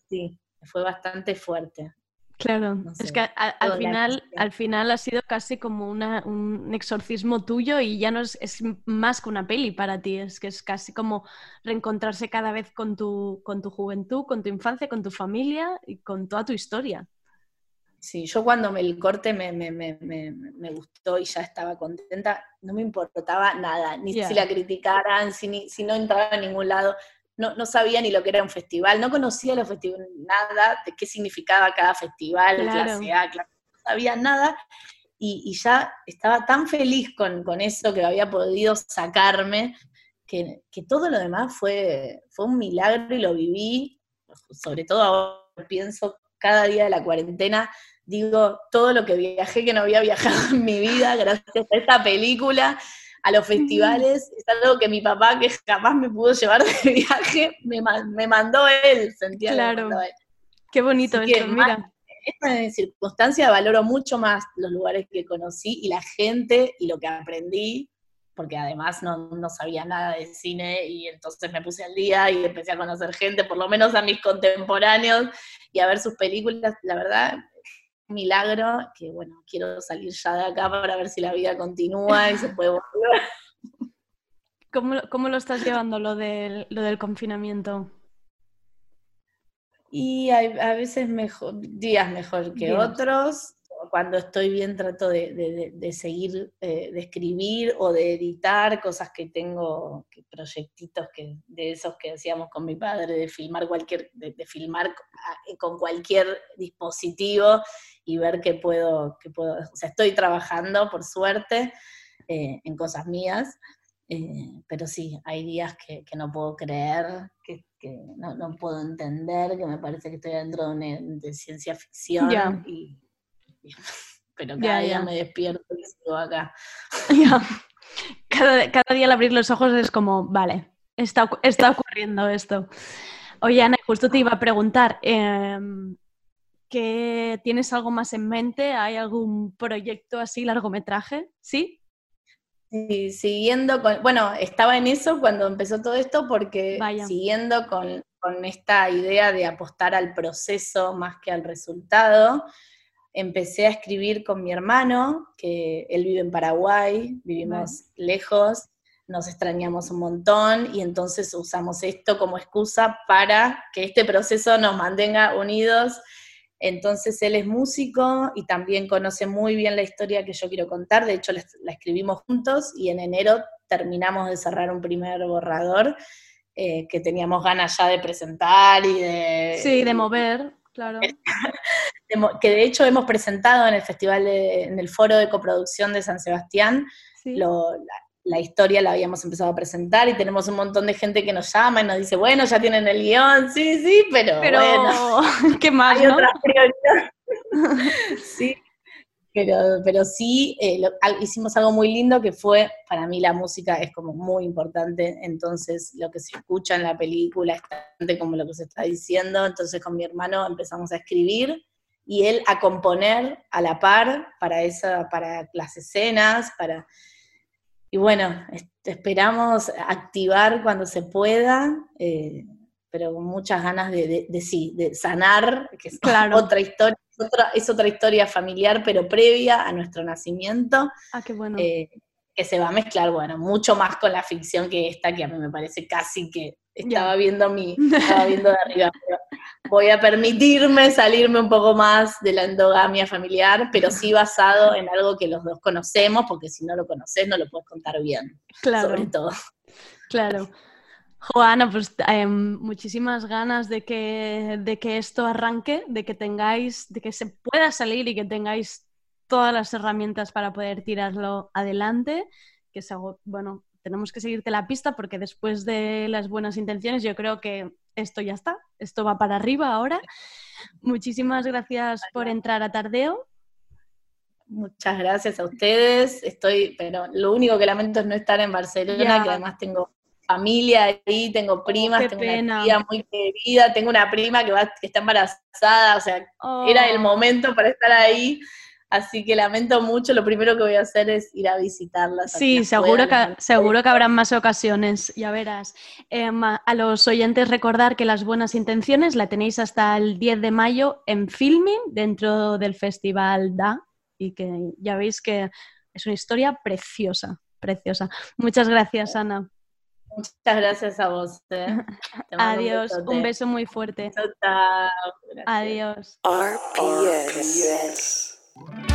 S7: sí, fue bastante fuerte.
S2: Claro,
S7: No
S2: es que a- al final, al final ha sido casi como una- un exorcismo tuyo y ya no es, es más que una peli para ti, es que es casi como reencontrarse cada vez con tu, con tu juventud, con tu infancia, con tu familia y con toda tu historia.
S7: Sí, yo cuando me el corte me, me, me, me, me gustó y ya estaba contenta, no me importaba nada, ni si la criticaran, si, ni- si no entraba a ningún lado, no, no sabía ni lo que era un festival, no conocía los festivales, nada de qué significaba cada festival,
S2: Claro.
S7: clase A, clase no sabía nada, y, y ya estaba tan feliz con, con eso que había podido sacarme, que, que todo lo demás fue, fue un milagro y lo viví, sobre todo ahora pienso cada día de la cuarentena, digo, todo lo que viajé que no había viajado en mi vida, gracias a esta película, a los festivales, es algo que mi papá, que jamás me pudo llevar de viaje, me, me mandó él, sentía
S2: Claro.
S7: él.
S2: Qué bonito
S7: Así que
S2: esto,
S7: más-
S2: mira.
S7: esta circunstancia valoro mucho más los lugares que conocí y la gente y lo que aprendí, porque además no, no sabía nada de cine y entonces me puse al día y empecé a conocer gente, por lo menos a mis contemporáneos, y a ver sus películas. La verdad, milagro que bueno, quiero salir ya de acá para ver si la vida continúa y se puede volver.
S2: ¿Cómo, lo- cómo lo estás llevando lo del, lo del confinamiento?
S7: Y hay a veces mejor, días mejor que otros. Cuando estoy bien trato de, de- de- seguir, eh, de escribir o de editar cosas que tengo, que proyectitos que, de esos que hacíamos con mi padre, de filmar cualquier, de, de filmar a- con cualquier dispositivo y ver qué puedo, qué puedo, o sea, estoy trabajando por suerte eh, en cosas mías, eh, pero sí, hay días que, que no puedo creer, que, que no, no puedo entender, que me parece que estoy dentro de, una- de ciencia ficción. Y, pero
S2: Ya,
S7: cada día
S2: ya.
S7: me despierto y sigo acá.
S2: Ya. Cada, cada día al abrir los ojos es como, vale, está, está ocurriendo esto. Oye, Ana, justo te iba a preguntar, em, ¿que ¿tienes algo más en mente? ¿Hay algún proyecto así, largometraje? ¿Sí?
S7: Sí, siguiendo con, bueno, estaba en eso cuando empezó todo esto porque
S2: Vaya.
S7: siguiendo con, con esta idea de apostar al proceso más que al resultado, empecé a escribir con mi hermano, que él vive en Paraguay, vivimos lejos, nos extrañamos un montón y entonces usamos esto como excusa para que este proceso nos mantenga unidos. Entonces él es músico y también conoce muy bien la historia que yo quiero contar, de hecho la, la escribimos juntos y en enero terminamos de cerrar un primer borrador eh, que teníamos ganas ya de presentar y de...
S2: Sí, de mover, claro.
S7: que de hecho hemos presentado en el festival, de- en el foro de coproducción de San Sebastián,
S2: Sí.
S7: lo- la, la historia la habíamos empezado a presentar y tenemos un montón de gente que nos llama y nos dice, bueno, ya tienen el guion, sí, sí, pero,
S2: Pero,
S7: bueno,
S2: ¿qué más,
S7: hay
S2: no?
S7: otras prioridades. sí, pero, pero sí, eh, lo- al- hicimos algo muy lindo que fue, para mí la música es como muy importante, entonces lo que se escucha en la película es tanto como lo que se está diciendo, entonces con mi hermano empezamos a escribir y él a componer a la par para, esa, para las escenas, para... Y bueno, es- esperamos activar cuando se pueda, eh, pero con muchas ganas de, de- de sí, de sanar, que es
S2: Claro.
S7: otra historia, es otra, es otra historia familiar, pero previa a nuestro nacimiento,
S2: Ah, qué bueno.
S7: eh, que se va a mezclar, bueno, mucho más con la ficción que esta, que a mí me parece casi que estaba viendo mi, estaba viendo de arriba. voy a permitirme salirme un poco más de la endogamia familiar, pero sí basado en algo que los dos conocemos, porque si no lo conoces no lo puedes contar bien,
S2: claro.
S7: sobre todo.
S2: Claro. Joana, pues eh, muchísimas ganas de que, de que esto arranque, de que tengáis, de que se pueda salir y que tengáis todas las herramientas para poder tirarlo adelante. Que es algo, bueno, tenemos que seguirte la pista porque después de las buenas intenciones yo creo que esto ya está, esto va para arriba ahora. Muchísimas gracias por entrar a Tardeo.
S7: Muchas gracias a ustedes. Estoy, pero lo único que lamento es no estar en Barcelona, que además tengo familia ahí, tengo primas, tengo una tía muy querida, tengo una prima que, va, que está embarazada, o sea, era el oh. momento para estar ahí. Así que lamento mucho, lo primero que voy a hacer es ir a visitarlas.
S2: Sí, seguro que, seguro que habrán más ocasiones, ya verás. Em, a los oyentes recordar que las buenas intenciones la tenéis hasta el 10 de mayo en Filming, dentro del Festival DA, y que ya veis que es una historia preciosa, preciosa. Muchas gracias, Ana.
S7: Muchas gracias a vos. Eh.
S2: Adiós, un, beso muy fuerte. Adiós. RPS.
S8: Bye.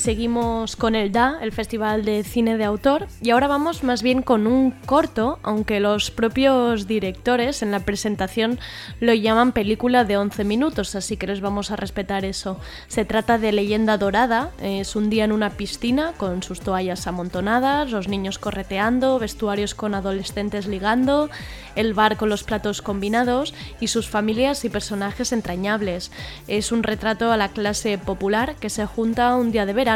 S2: Seguimos con el DA, el Festival de Cine de Autor, y ahora vamos más bien con un corto, aunque los propios directores en la presentación lo llaman película de 11 minutos, así que les vamos a respetar eso. Se trata de Leyenda Dorada, es un día en una piscina con sus toallas amontonadas, los niños correteando, vestuarios con adolescentes ligando, el bar con los platos combinados y sus familias y personajes entrañables. Es un retrato a la clase popular que se junta un día de verano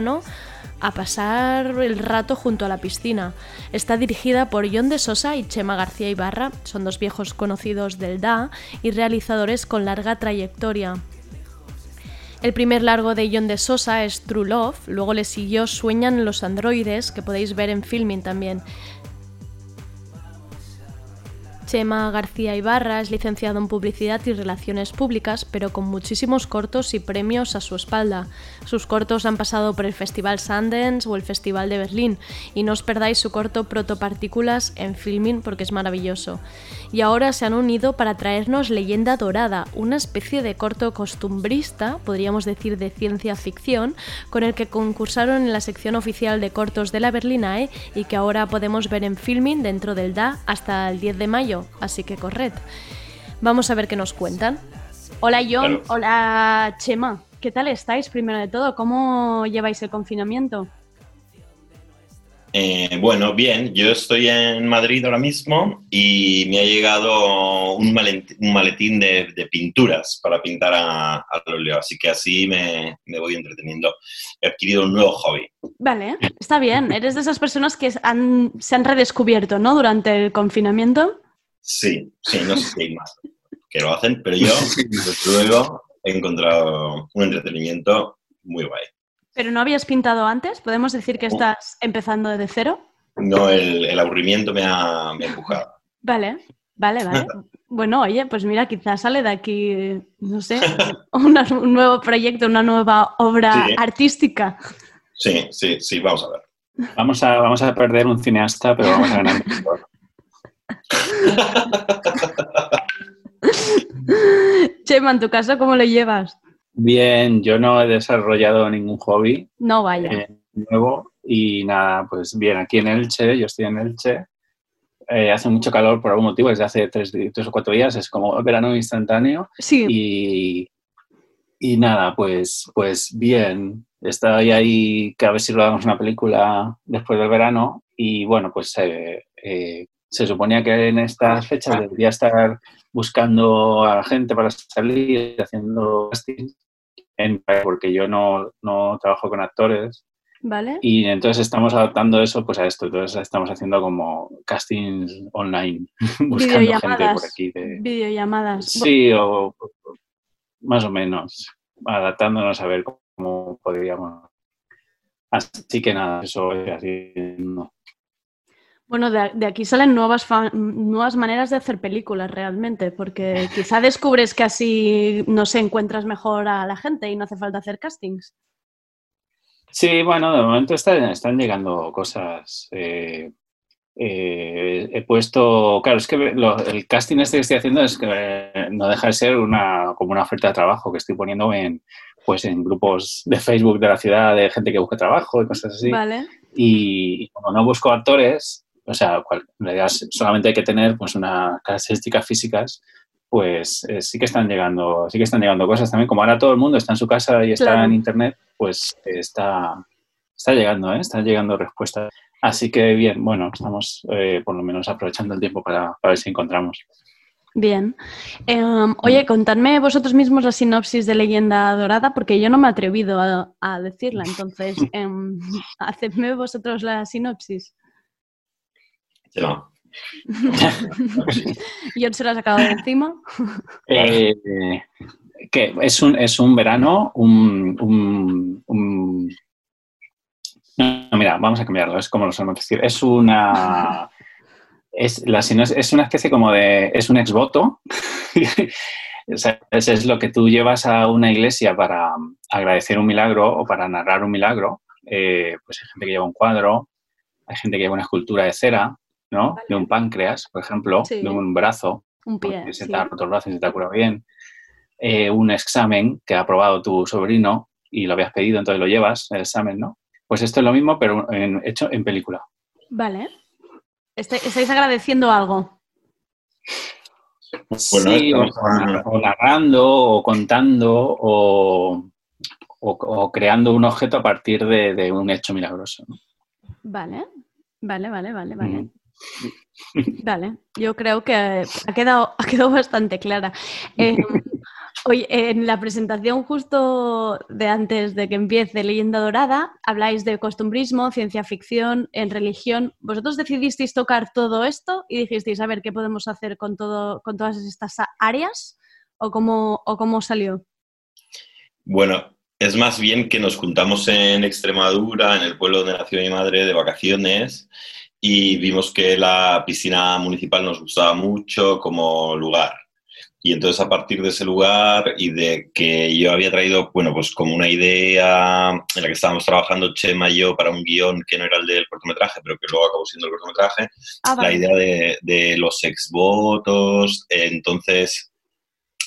S2: a pasar el rato junto a la piscina. Está dirigida por John de Sosa y Chema García Ibarra, son dos viejos conocidos del DA y realizadores con larga trayectoria. El primer largo de John de Sosa es True Love, luego le siguió Sueñan los androides, que podéis ver en filming también. Chema García Ibarra es licenciado en Publicidad y Relaciones Públicas, pero con muchísimos cortos y premios a su espalda. Sus cortos han pasado por el Festival Sundance o el Festival de Berlín, y no os perdáis su corto Protopartículas en Filming porque es maravilloso. Y ahora se han unido para traernos Leyenda Dorada, una especie de corto costumbrista, podríamos decir de ciencia ficción, con el que concursaron en la sección oficial de cortos de la Berlinae y que ahora podemos ver en Filming dentro del DA hasta el 10 de mayo así que corred. Vamos a ver qué nos cuentan. Hola John, hola Chema, ¿qué tal estáis primero de todo? ¿Cómo lleváis el confinamiento?
S9: Eh, bueno, bien, yo estoy en Madrid ahora mismo y me ha llegado un maletín, de, pinturas para pintar a, óleo, así que así me, voy entreteniendo. He adquirido un nuevo hobby.
S2: Vale, está bien. Eres de esas personas que se han redescubierto, ¿no? Durante el confinamiento.
S9: Sí, sí, no sé si hay más que lo hacen, pero yo, desde luego, he encontrado un entretenimiento muy guay.
S2: ¿Pero no habías pintado antes? ¿Podemos decir que estás empezando desde cero?
S9: No, el, aburrimiento me ha, empujado.
S2: Vale, vale, vale. Bueno, oye, pues mira, quizás sale de aquí, no sé, un nuevo proyecto, una nueva obra artística.
S9: Sí, sí, sí, vamos a ver.
S10: Vamos a, vamos a perder un cineasta, pero vamos a ganar
S2: Chema, en tu caso, ¿cómo lo llevas?
S10: Bien, yo no he desarrollado ningún hobby.
S2: No vaya.
S10: Eh, nuevo y nada, pues bien, aquí en Elche, yo estoy en Elche. Eh, hace mucho calor por algún motivo, desde hace tres, o cuatro días, es como verano instantáneo.
S2: Sí.
S10: Y, y nada, pues, pues bien, estoy ahí que a ver si damos una película después del verano y bueno, pues eh, se suponía que en estas fechas debería estar buscando a la gente para salir, haciendo castings, porque yo no, no trabajo con actores.
S2: Vale.
S10: Y entonces estamos adaptando eso pues a esto. Entonces estamos haciendo como castings online, buscando gente por aquí. De...
S2: Videollamadas.
S10: Sí, o más o menos, adaptándonos a ver cómo podríamos. Así que nada, eso es así. No.
S2: Bueno, de, aquí salen nuevas, nuevas maneras de hacer películas realmente, porque quizá descubres que así, no sé, encuentras mejor a la gente y no hace falta hacer castings.
S10: Sí, bueno, de momento están, llegando cosas. Eh, eh, he puesto, claro, es que el casting este que estoy haciendo es que no deja de ser una, como una oferta de trabajo que estoy poniendo en, pues en grupos de Facebook de la ciudad de gente que busca trabajo y cosas así.
S2: Vale.
S10: Y, y como no busco actores, o sea, en realidad solamente hay que tener pues unas características físicas, pues eh, sí que están llegando, sí que están llegando cosas también. Como ahora todo el mundo está en su casa y está en internet, pues está, está llegando, ¿eh? están llegando respuestas. Así que bien, bueno, estamos eh, por lo menos aprovechando el tiempo para, ver si encontramos.
S2: Bien. Em, oye, contadme vosotros mismos la sinopsis de Leyenda Dorada, porque yo no me he atrevido a, decirla. Entonces, eh, hacedme vosotros la sinopsis. ¿Y él se lo ha sacado de encima?
S10: Eh, que es un, es un verano, un, No, mira, vamos a cambiarlo, es como lo solemos decir. Es una... Es, la, es una especie como de... Es un exvoto. es, es lo que tú llevas a una iglesia para agradecer un milagro o para narrar un milagro. Eh, pues hay gente que lleva un cuadro, hay gente que lleva una escultura de cera, de un páncreas, por ejemplo, de un brazo,
S2: un pie,
S10: se te ha roto el brazo y se te ha curado bien, eh, un examen que ha aprobado tu sobrino y lo habías pedido, entonces lo llevas, el examen, ¿no? Pues esto es lo mismo, pero en- hecho en película.
S2: Vale. Este- ¿Estáis agradeciendo algo?
S9: Bueno,
S10: sí, o, o narrando, o contando, o, o- o creando un objeto a partir de, de un hecho milagroso. ¿no?
S2: Vale, vale, vale, vale, vale.
S10: Mm.
S2: Vale, yo creo que ha quedado, ha quedado bastante clara. Eh, oye, en la presentación justo de antes de que empiece Leyenda Dorada, habláis de costumbrismo, ciencia ficción, en religión. ¿Vosotros decidisteis tocar todo esto y dijisteis, a ver, qué podemos hacer con, todo, con todas estas áreas? ¿O cómo, ¿O cómo salió?
S9: Bueno, es más bien que nos juntamos en Extremadura, en el pueblo donde nació mi madre, de vacaciones, y vimos que la piscina municipal nos gustaba mucho como lugar. Y entonces a partir de ese lugar y de que yo había traído, bueno, pues como una idea en la que estábamos trabajando Chema y yo para un guion que no era el del cortometraje, pero que luego acabó siendo el cortometraje,
S2: Ah,
S9: la idea de, de los exvotos, entonces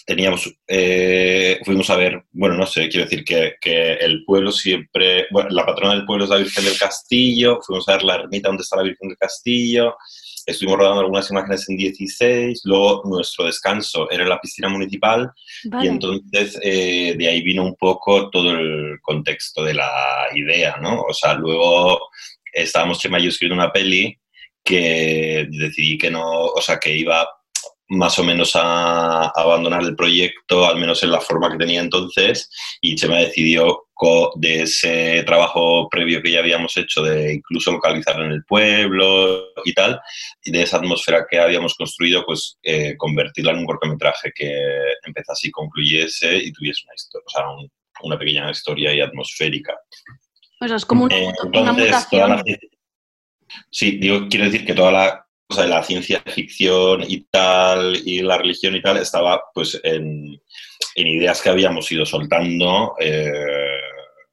S9: teníamos, eh, fuimos a ver, bueno, no sé, quiero decir que, que el pueblo siempre, bueno, la patrona del pueblo es la Virgen del Castillo, fuimos a ver la ermita donde está la Virgen del Castillo, estuvimos rodando algunas imágenes en 16, luego nuestro descanso era en la piscina municipal y
S2: Vale.
S9: entonces eh, de ahí vino un poco todo el contexto de la idea, ¿no? O sea, luego estábamos Chema y yo escribiendo una peli que decidí que no, o sea, que iba más o menos a, a abandonar el proyecto, al menos en la forma que tenía entonces, y Chema decidió de ese trabajo previo que ya habíamos hecho de incluso localizarlo en el pueblo y tal, y de esa atmósfera que habíamos construido, pues eh, convertirla en un cortometraje que empezase y concluyese y tuviese una historia, o sea, un- una pequeña historia y atmosférica.
S2: O sea, es como una,
S9: Eh,
S2: una
S9: entonces, toda
S2: mutación.
S9: la- sí, digo, quiero decir que toda la cosa de la ciencia ficción y tal, y la religión y tal, estaba pues en, en ideas que habíamos ido soltando eh,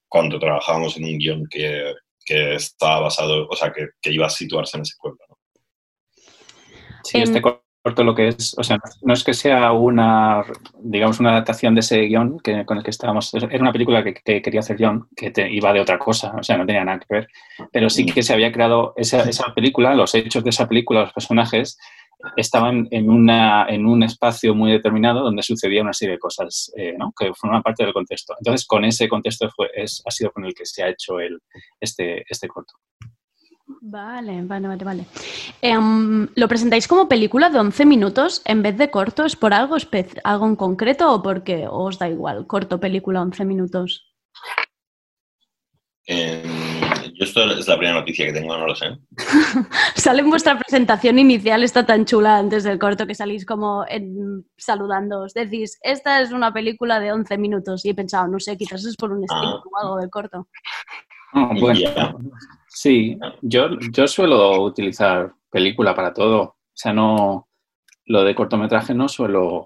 S9: cuando trabajábamos en un guion que, que estaba basado, o sea, que, que iba a situarse en ese pueblo. ¿no?
S10: Sí,
S2: Em,
S10: este corto lo que es, o sea, no es que sea una, digamos, una adaptación de ese guion que, con el que estábamos, era una película que, que quería hacer John, que te- iba de otra cosa, o sea, no tenía nada que ver, pero sí que se había creado esa, esa película, los hechos de esa película, los personajes, estaban en, una, en un espacio muy determinado donde sucedía una serie de cosas, eh, ¿no? que formaban parte del contexto. Entonces, con ese contexto fue, es, ha sido con el que se ha hecho el, este, este corto.
S2: Vale, vale, vale, vale. Em, ¿Lo presentáis como película de 11 minutos en vez de corto? ¿Es por algo, algo en concreto o porque os da igual? Corto, película, 11 minutos.
S9: Eh, yo esto es la primera noticia que tengo, no lo sé.
S2: Sale en vuestra presentación inicial, está tan chula antes del corto que salís como en, saludándoos. Decís, esta es una película de 11 minutos. Y he pensado, no sé, quizás es por un estilo o algo del corto.
S10: Ah, bueno,
S9: Ya.
S10: sí, yo, yo suelo utilizar película para todo. O sea, no. Lo de cortometraje no suelo.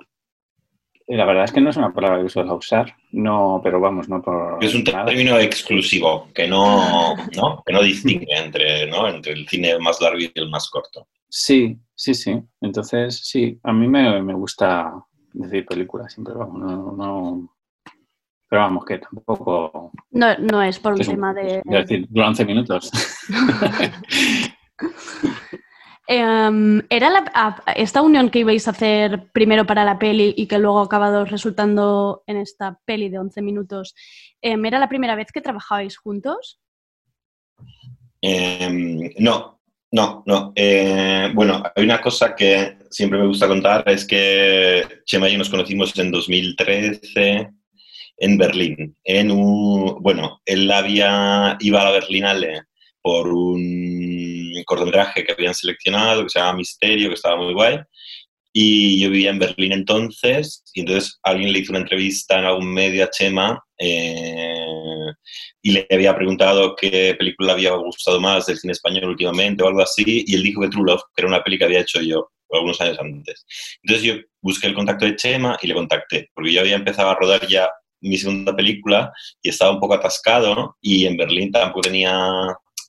S10: La verdad es que no es una palabra que suelo usar. No, pero vamos, no por.
S9: Es un
S10: nada.
S9: término exclusivo que no, ¿no? que no distingue entre, ¿no? entre el cine más largo y el más corto.
S10: Sí, sí, sí. Entonces, sí, a mí me, me gusta decir película siempre, vamos, no, no- Pero vamos, que tampoco.
S2: No, no es por un
S10: es un-
S2: tema de...
S10: es decir, dura 11 minutos.
S2: Em, ¿Era la- a- esta unión que ibais a hacer primero para la peli y que luego ha acabado resultando en esta peli de 11 minutos? em, ¿Era la primera vez que trabajabais juntos?
S9: Eh, no, no, no. Eh, bueno, hay una cosa que siempre me gusta contar, es que Chema y yo nos conocimos en 2013 en Berlín. En un, bueno, él había, iba a la Berlinale por un cortometraje que habían seleccionado, que se llama Misterio, que estaba muy guay. Y yo vivía en Berlín entonces, y entonces alguien le hizo una entrevista en algún medio a Chema eh, y le había preguntado qué película había gustado más del cine español últimamente o algo así, y él dijo que True Love, que era una peli que había hecho yo algunos años antes. Entonces yo busqué el contacto de Chema y le contacté, porque yo había empezado a rodar ya mi segunda película y estaba un poco atascado, ¿no? y en Berlín tampoco tenía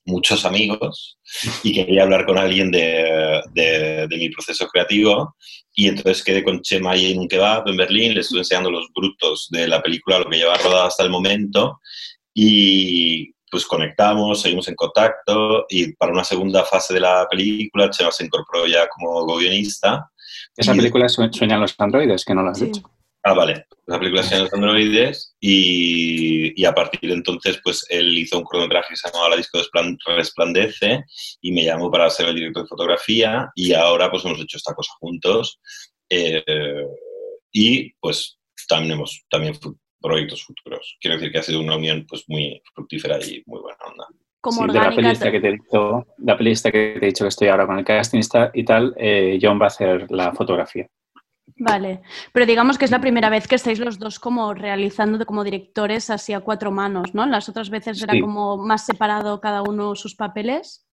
S9: muchos amigos y quería hablar con alguien de, de, de mi proceso creativo y entonces quedé con Chema ahí en un kebab en Berlín, le estuve enseñando los brutos de la película, lo que llevaba rodado hasta el momento y pues conectamos, seguimos en contacto y para una segunda fase de la película Chema se incorporó ya como guionista.
S10: Esa
S9: Y-
S10: película Sueñan los androides, que no lo has
S2: Sí.
S10: dicho.
S9: Ah, vale. La película se llama Los androides y, y a partir de entonces pues él hizo un cortometraje que se llamaba La disco resplandece y me llamó para ser el director de fotografía y ahora pues hemos hecho esta cosa juntos eh, y pues también hemos también proyectos futuros. Quiero decir que ha sido una unión pues muy fructífera y muy buena onda.
S2: Como
S10: Sí, de la pelista que te he dicho, la pelista que te he dicho que estoy ahora con el casting y tal, eh, John va a hacer la fotografía.
S2: Vale, pero digamos que es la primera vez que estáis los dos como realizando como directores así a cuatro manos, ¿no? Las otras veces era
S10: Sí.
S2: como más separado cada uno sus papeles.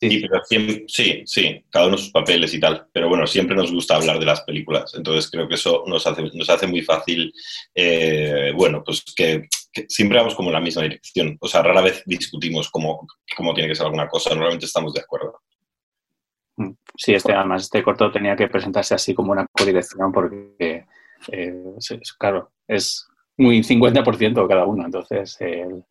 S9: Sí, pero siempre- sí, sí, cada uno sus papeles y tal. Pero bueno, siempre nos gusta hablar de las películas. Entonces creo que eso nos hace, nos hace muy fácil, eh, bueno, pues que, que siempre vamos como en la misma dirección. O sea, rara vez discutimos cómo, cómo tiene que ser alguna cosa. Normalmente estamos de acuerdo.
S10: Sí, este, además este corto tenía que presentarse así como una codirección porque, eh, claro, es muy 50% cada uno. Entonces, el-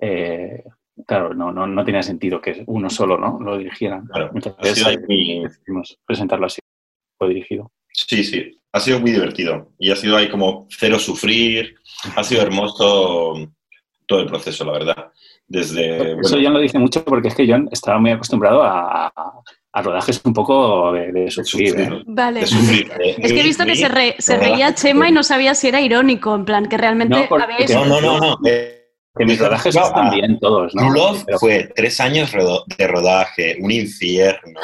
S10: eh, claro, no, no, no tenía sentido que uno solo ¿no? lo dirigieran.
S9: Claro, ha
S10: Entonces, eh,
S9: muy-
S10: presentarlo así, dirigido.
S9: Sí, sí, ha sido muy divertido. Y ha sido ahí como cero sufrir. Ha sido hermoso todo el proceso, la verdad. Desde...
S10: Eso ya lo dice mucho porque es que John estaba muy acostumbrado a, a- rodajes un poco de, de sufrir.
S9: sufrir.
S10: ¿eh?
S2: Vale.
S9: de sufrir. eh,
S2: Es que he visto que se, re- se reía Chema y no sabía si era irónico, en plan que realmente
S10: No, porque-
S2: habéis...
S9: No, no, no, no. eh,
S10: Que mis rodajes
S9: No,
S10: están bien todos, ¿no?
S9: True Love
S10: Pero-
S9: fue tres años de rodaje, un infierno,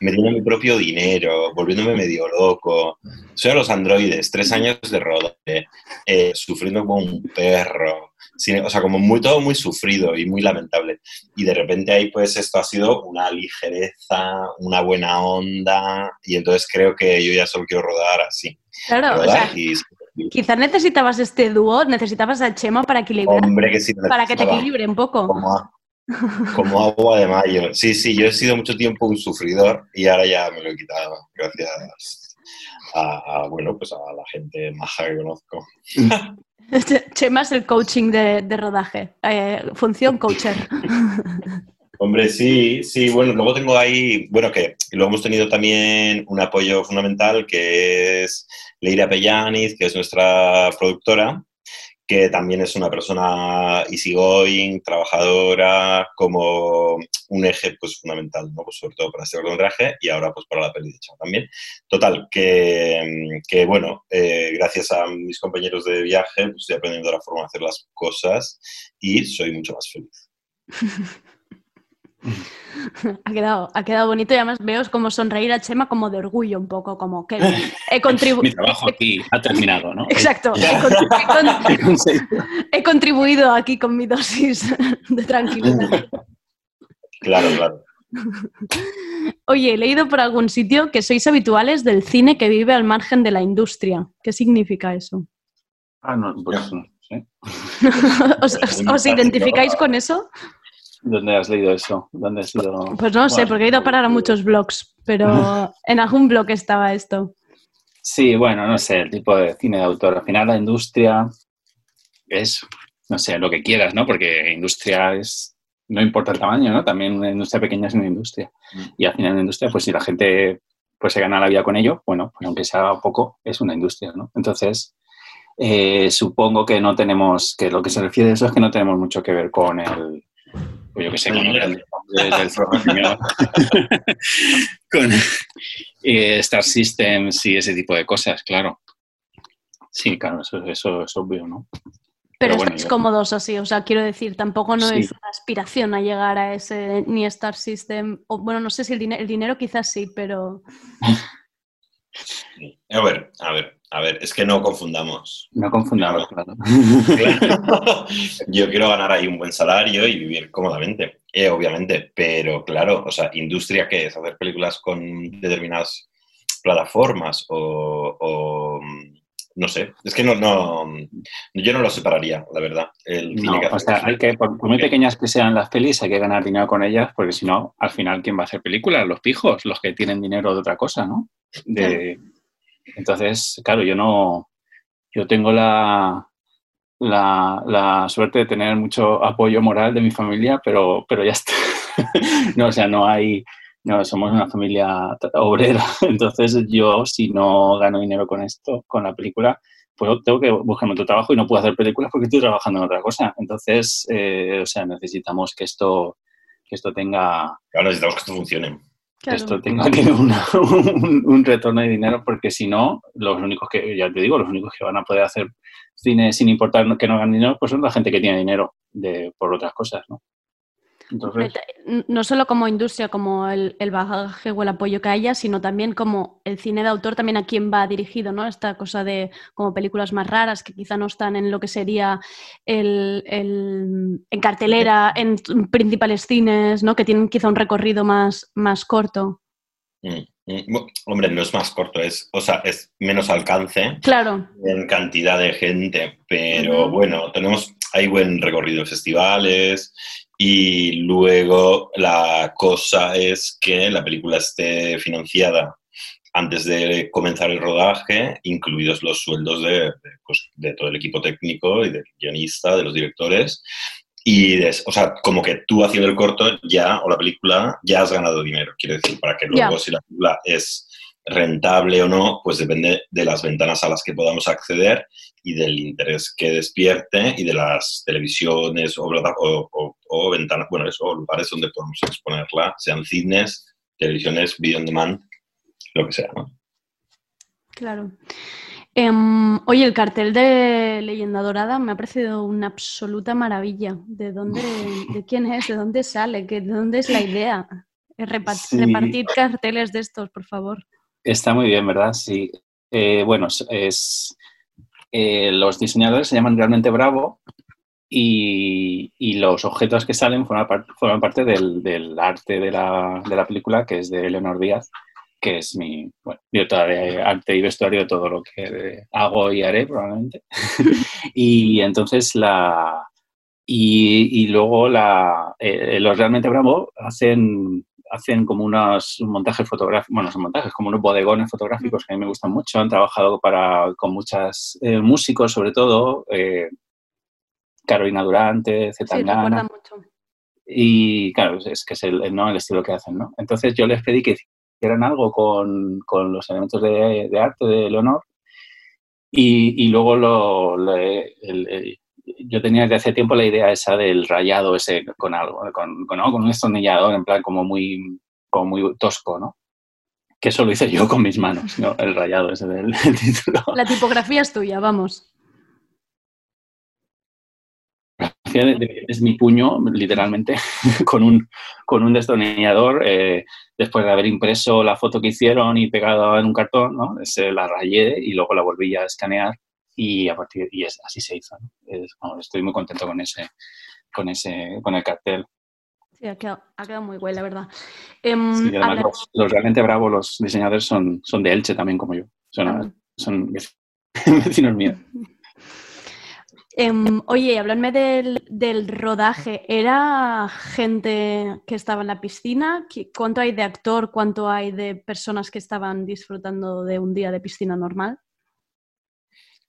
S9: metiendo mi propio dinero, volviéndome medio loco. Soy a los androides, tres años de rodaje, eh, sufriendo como un perro. Sin- o sea, como muy, todo muy sufrido y muy lamentable. Y de repente ahí pues esto ha sido una ligereza, una buena onda. Y entonces creo que yo ya solo quiero rodar así.
S2: Claro, o
S9: Rodar
S2: sea,
S9: y...
S2: quizás necesitabas este dúo, necesitabas a Chema para equilibrar,
S9: Hombre, que sí.
S2: para que te equilibre un poco.
S9: como, a- como agua de mayo. Sí, sí, yo he sido mucho tiempo un sufridor y ahora ya me lo he quitado, gracias a, a, bueno, pues a la gente maja que conozco.
S2: Ch- Chema el coaching de, rodaje, eh, función coacher.
S9: Hombre, sí, sí, bueno, luego tengo ahí, bueno, que luego hemos tenido también un apoyo fundamental que es Leira Pellaniz, que es nuestra productora, que también es una persona easygoing, trabajadora, como un eje pues, fundamental, ¿no? Pues, sobre todo para este cortometraje y ahora pues para la peli de Chao también. Total, que, que bueno, eh, gracias a mis compañeros de viaje pues, estoy aprendiendo la forma de hacer las cosas y soy mucho más feliz.
S2: Ha quedado, ha quedado bonito y además veo como sonreír a Chema como de orgullo un poco, como que he contribuido...
S10: Mi trabajo aquí ha terminado, ¿no?
S2: Exacto, he, contribu- he con- he contribuido aquí con mi dosis de tranquilidad.
S9: Claro, claro.
S2: Oye, he leído por algún sitio que sois habituales del cine que vive al margen de la industria. ¿Qué significa eso?
S10: Ah, no, pues no sé.
S2: ¿Os, os- os identificáis con eso?
S10: ¿Dónde has leído eso? ¿Dónde has ido?
S2: Pues no sé,
S9: Bueno,
S2: porque he ido a parar a muchos blogs, pero en algún blog estaba esto.
S10: Sí, bueno, no sé, el tipo de cine de autor. Al final la industria es, no sé, lo que quieras, ¿no? Porque industria es, no importa el tamaño, ¿no? También una industria pequeña es una industria. Y al final la industria, pues si la gente pues se gana la vida con ello, bueno, pues aunque sea poco, es una industria, ¿no? Entonces, eh, supongo que no tenemos, que lo que se refiere a eso es que no tenemos mucho que ver con el, pues yo que sé, con nombres del cine, con eh, Star Systems y ese tipo de cosas, claro. Sí, claro, eso, eso es obvio, ¿no?
S2: Pero,
S10: Pero bueno,
S2: estáis
S10: yo-
S2: cómodos así, o sea, quiero decir, tampoco no
S10: Sí.
S2: es una aspiración a llegar a ese ni Star System, o bueno, no sé si el, dine- el dinero quizás sí, pero
S9: A ver, a ver, a ver, es que no confundamos.
S10: No confundamos, claro.
S9: Claro. Yo quiero ganar ahí un buen salario y vivir cómodamente, eh, obviamente, pero claro, o sea, industria que es hacer películas con determinadas plataformas o, o, mm, no sé, es que no, no, yo no lo separaría, la verdad. El
S10: No, o sea, hay que, por, por muy pequeñas que sean las pelis, hay que ganar dinero con ellas, porque si no, al final, ¿quién va a hacer películas? Los pijos, los que tienen dinero de otra cosa, ¿no? De, entonces, claro, yo no, yo tengo la, la, la, suerte de tener mucho apoyo moral de mi familia, pero, pero ya está. no, o sea, no hay, no, somos una familia obrera, entonces yo si no gano dinero con esto, con la película, pues tengo que buscarme otro trabajo y no puedo hacer películas porque estoy trabajando en otra cosa. Entonces, eh, o sea, necesitamos que esto, que esto tenga...
S9: Claro, necesitamos que esto funcione.
S10: Esto tenga que un, un, retorno de dinero porque si no, los únicos que, ya te digo, los únicos que van a poder hacer cine sin importar que no ganen dinero, pues son la gente que tiene dinero de, por otras cosas, ¿no?
S2: Entonces... No solo como industria, como el, el, bagaje o el apoyo que haya, sino también como el cine de autor, también a quién va dirigido, ¿no? Esta cosa de como películas más raras que quizá no están en lo que sería el, el en cartelera, en principales cines, ¿no? Que tienen quizá un recorrido más, más corto.
S9: Mm, mm, hombre, no es más corto, es, o sea, es menos alcance
S2: claro.
S9: en cantidad de gente, pero uh -huh. bueno, tenemos, hay buen recorrido en festivales y luego la cosa es que la película esté financiada antes de comenzar el rodaje, incluidos los sueldos de, de, pues, de todo el equipo técnico y del guionista, de los directores. Y, o sea, como que tú haciendo el corto ya, o la película, ya has ganado dinero. Quiero decir, para que luego yeah. si la película es rentable o no, pues depende de las ventanas a las que podamos acceder y del interés que despierte y de las televisiones o, o, o, o ventanas, bueno, eso, lugares donde podemos exponerla, sean cines, televisiones, video on demand, lo que sea, ¿no?
S2: Claro. Um, oye, el cartel de Leyenda Dorada me ha parecido una absoluta maravilla. ¿De dónde, de quién es? ¿De dónde sale? ¿De dónde es la idea? Sí. Repartir carteles de estos, por favor.
S10: Está muy bien, ¿verdad? Sí. Eh, bueno, es, eh, los diseñadores se llaman realmente Bravo y, y, los objetos que salen forman, part, forman parte del, del arte de la, de la, película, que es de Leonor Díaz, que es mi bueno, directora arte y vestuario, todo lo que hago y haré probablemente. y entonces la... Y, y luego la, eh, los realmente Bravo hacen hacen como unos montajes fotográficos, bueno, son montajes, como unos bodegones fotográficos que a mí me gustan mucho. Han trabajado para, con muchos eh, músicos, sobre todo, eh, Carolina Durante, Zetangana. Sí, mucho. Y claro, es que es el, ¿no? el estilo que hacen, ¿no? Entonces yo les pedí que hicieran algo con, con los elementos de, de, arte de Leonor y, y luego lo, lo el, el, yo tenía desde hace tiempo la idea esa del rayado ese con algo, con, con, ¿no? con un destornillador en plan como muy, como muy tosco, ¿no? Que eso lo hice yo con mis manos, ¿no? El rayado ese del, del título.
S2: La tipografía es tuya, vamos.
S10: Es mi puño, literalmente, con un, con un destornillador. Eh, después de haber impreso la foto que hicieron y pegado en un cartón, ¿no? Se la rayé y luego la volví a escanear y a partir y es, así se hizo. ¿no? Es, bueno, estoy muy contento con ese, con ese, con el cartel.
S2: Sí, ha quedado, ha quedado muy guay, la verdad.
S10: Um, sí, además los, los, realmente bravos, los diseñadores son, son de Elche también, como yo. Son, ah. son vecinos míos.
S2: Um, oye, hablarme del, del, rodaje. ¿Era gente que estaba en la piscina? ¿Cuánto hay de actor? ¿Cuánto hay de personas que estaban disfrutando de un día de piscina normal?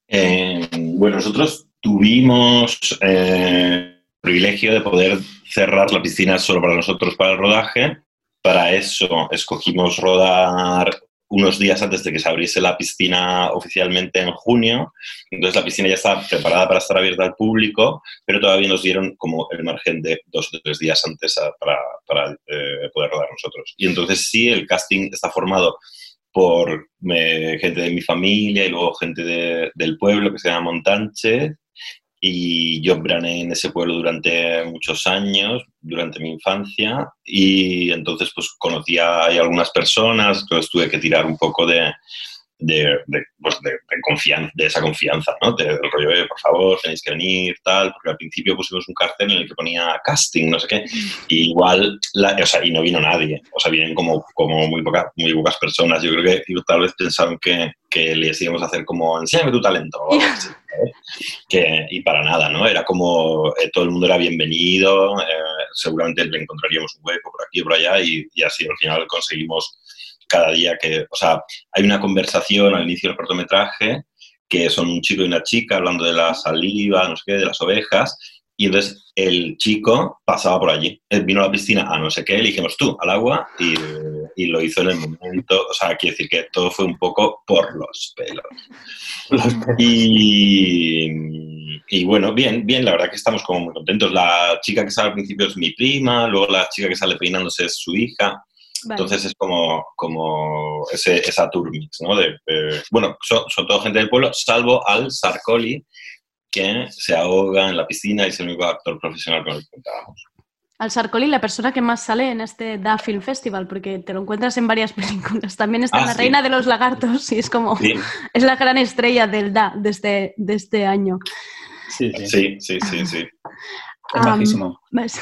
S9: Eh, bueno, nosotros tuvimos eh, privilegio de poder cerrar la piscina solo para nosotros para el rodaje. Para eso escogimos rodar unos días antes de que se abriese la piscina oficialmente en junio. Entonces la piscina ya estaba preparada para estar abierta al público, pero todavía nos dieron como el margen de dos o tres días antes a, para, para eh, poder rodar nosotros. Y entonces sí, el casting está formado por eh, gente de mi familia y luego gente de, del pueblo que se llama Montanche. Y yo brané en ese pueblo durante muchos años, durante mi infancia, y entonces pues conocía a algunas personas, entonces tuve que tirar un poco de, de, de, pues de, de, confianza, de esa confianza, ¿no? del rollo, eh, por favor, tenéis que venir, tal, porque al principio pusimos un cartel en el que ponía casting, no sé qué, y igual, la, o sea, y no vino nadie, o sea, vienen como, como muy, poca, muy pocas personas, yo creo que tal vez pensaron que, que les íbamos a hacer como, enséñame tu talento, o algo así, que, y para nada, ¿no? Era como, eh, todo el mundo era bienvenido, eh, seguramente le encontraríamos un hueco por aquí y por allá, y, y así al final conseguimos cada día que, o sea, hay una conversación al inicio del cortometraje que son un chico y una chica hablando de la saliva, no sé qué, de las ovejas, y entonces el chico pasaba por allí. Él vino a la piscina a no sé qué, le dijimos tú, al agua, y, y lo hizo en el momento. O sea, quiere decir que todo fue un poco por los pelos. Y, y bueno, bien, bien, la verdad que estamos como muy contentos. La chica que sale al principio es mi prima, luego la chica que sale peinándose es su hija.
S2: Vale.
S9: Entonces es como, como ese, esa tour mix, ¿no? De, de- bueno, son, son toda gente del pueblo, salvo al Sarcoli, que se ahoga en la piscina y es el único actor profesional con el que contábamos.
S2: Al Sarcoli, la persona que más sale en este Da Film Festival, porque te lo encuentras en varias películas. También está
S9: Ah,
S2: La
S9: sí.
S2: Reina de los Lagartos y es como,
S9: Sí,
S2: es la gran estrella del Da de este, de este año.
S10: Sí, sí.
S9: sí, sí, sí. sí.
S10: Es
S2: Am,
S10: majísimo.
S2: ¿Ves?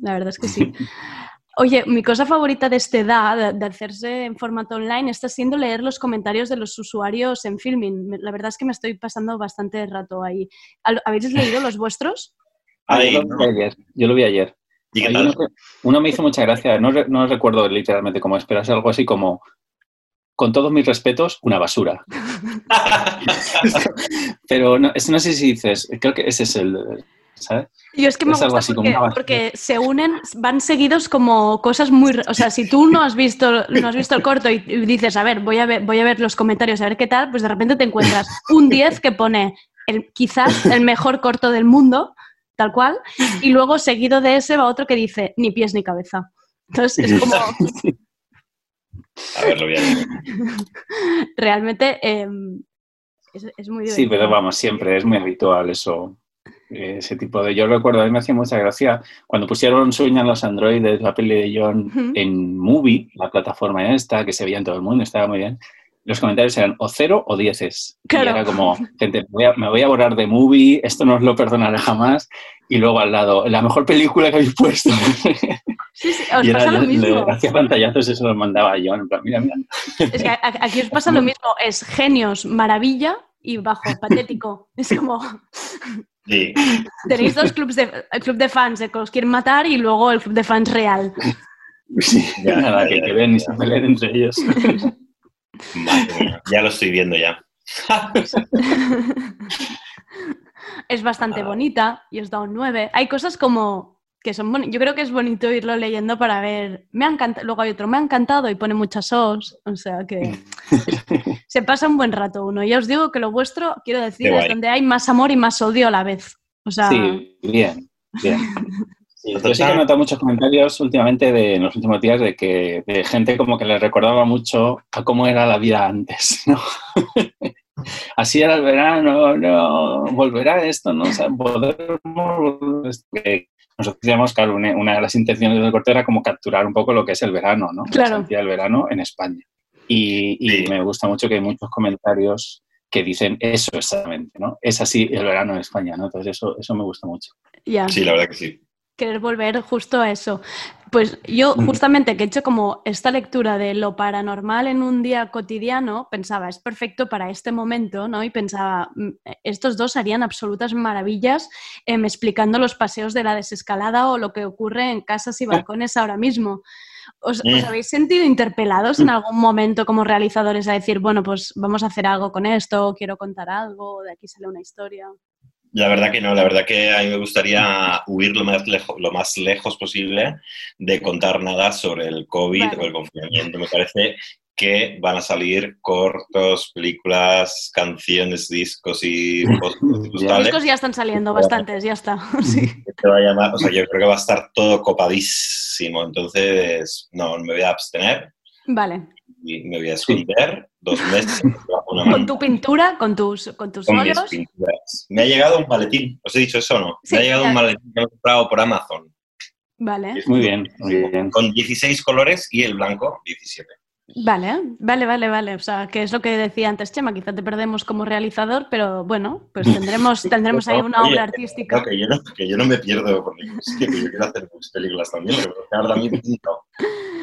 S2: La verdad es que sí. Oye, mi cosa favorita de este DA, de, hacerse en formato online, está siendo leer los comentarios de los usuarios en Filming. La verdad es que me estoy pasando bastante rato ahí. ¿Al- ¿Habéis leído los vuestros?
S9: Ay,
S10: yo, lo vi ayer, yo lo vi ayer.
S9: ¿Y qué
S10: Hay
S9: tal?
S10: uno, me hizo mucha gracia, no, no recuerdo literalmente cómo es, pero es algo así como, con todos mis respetos, una basura. pero no, no sé si dices, creo que ese es el, ¿sabes?
S2: Yo es que me
S10: Es
S2: gusta
S10: así
S2: porque, se unen, van seguidos como cosas muy... O sea, si tú no has visto, no has visto el corto y, y dices, a ver voy, a ver, voy a ver los comentarios, a ver qué tal, pues de repente te encuentras un 10 que pone el, quizás el mejor corto del mundo, tal cual, y luego seguido de ese va otro que dice, ni pies ni cabeza. Entonces es como,
S9: A ver, lo voy a ver.
S2: realmente, eh, es, es muy
S10: Sí,
S2: divertido.
S10: pero vamos, siempre es muy habitual eso. Ese tipo de. Yo recuerdo, a mí me hacía mucha gracia cuando pusieron Sueñan los androides, la peli de John, en Movie, la plataforma esta, que se veía en todo el mundo, estaba muy bien. Los comentarios eran o cero o dieces.
S2: Claro.
S10: Y era como, gente, me voy, a, me voy a borrar de Movie, esto no os lo perdonaré jamás. Y luego al lado, la mejor película que habéis puesto.
S2: Sí, sí, os
S10: y era,
S2: pasa lo mismo.
S10: hacía pantallazos y se los mandaba a John. En plan, mira, mira.
S2: Es que aquí os pasa lo mismo, es genios, maravilla y bajo, patético. Es como,
S9: Sí.
S2: tenéis dos clubs de, el club de fans eh, que os quieren matar y luego el club de fans real.
S10: Sí,
S9: Ya,
S10: nada, que, que ven y se peleen entre ellos.
S9: Mía, Ya lo estoy viendo ya.
S2: es bastante
S9: Ah.
S2: bonita y os da un 9. Hay cosas como que son. Yo creo que es bonito irlo leyendo para ver. Me ha encantado. Luego hay otro, me ha encantado y pone muchas os. O sea que se pasa un buen rato uno. Ya os digo que lo vuestro, quiero decir, es donde hay más amor y más odio a la vez. O sea,
S10: Sí, bien, bien.
S9: Sí,
S10: Yo sí que he notado muchos comentarios últimamente de, en los últimos días de que de gente como que le recordaba mucho a cómo era la vida antes, ¿no? Así era el verano, no, volverá esto, ¿no? O sea, podemos volver- que Nosotros decíamos que una, de las intenciones del corte era como capturar un poco lo que es el verano, ¿no?
S2: Claro.
S10: La del verano en España. Y, y
S9: Sí.
S10: me gusta mucho que hay muchos comentarios que dicen eso exactamente, ¿no? Es así el verano en España, ¿no? Entonces eso, eso me gusta mucho.
S9: Sí, la verdad que sí.
S2: querer volver justo a eso. Pues yo
S10: Mm.
S2: justamente que he hecho como esta lectura de lo paranormal en un día cotidiano, pensaba, es perfecto para este momento, ¿no? Y pensaba, mm, estos dos harían absolutas maravillas em, explicando los paseos de la desescalada o lo que ocurre en casas y balcones ahora mismo. ¿Os, os
S9: Mm.
S2: habéis sentido interpelados en algún momento como realizadores a decir, bueno, pues vamos a hacer algo con esto, quiero contar algo, de aquí sale una historia?
S9: La verdad que no, la verdad que a mí me gustaría huir lo más, lejos, lo más lejos posible de contar nada sobre el COVID
S2: Vale.
S9: o el confinamiento. Me parece que van a salir cortos, películas, canciones, discos y postales.
S2: Discos ya están saliendo bastantes, ya está. Sí.
S9: te va a llamar- o sea, yo creo que va a estar todo copadísimo. Entonces, no, me voy a abstener
S2: Vale.
S9: y me voy a esconder dos meses
S2: Con tu pintura, con tus, con tus
S9: con mis
S2: óleos.
S9: pinturas. Me ha llegado un maletín, ¿os he dicho eso o no?
S2: Sí,
S9: me ha llegado un maletín que he comprado por Amazon,
S2: Vale,
S10: Muy bien, muy bien.
S9: con 16 colores y el blanco 17.
S2: vale, vale, vale, vale. O sea, que es lo que decía antes Chema, quizá te perdemos como realizador, pero bueno, pues tendremos, tendremos ahí una obra artística.
S9: No, que, yo no, que yo no me pierdo por ningún sitio, que yo quiero hacer mis películas también, que ahora también pinto.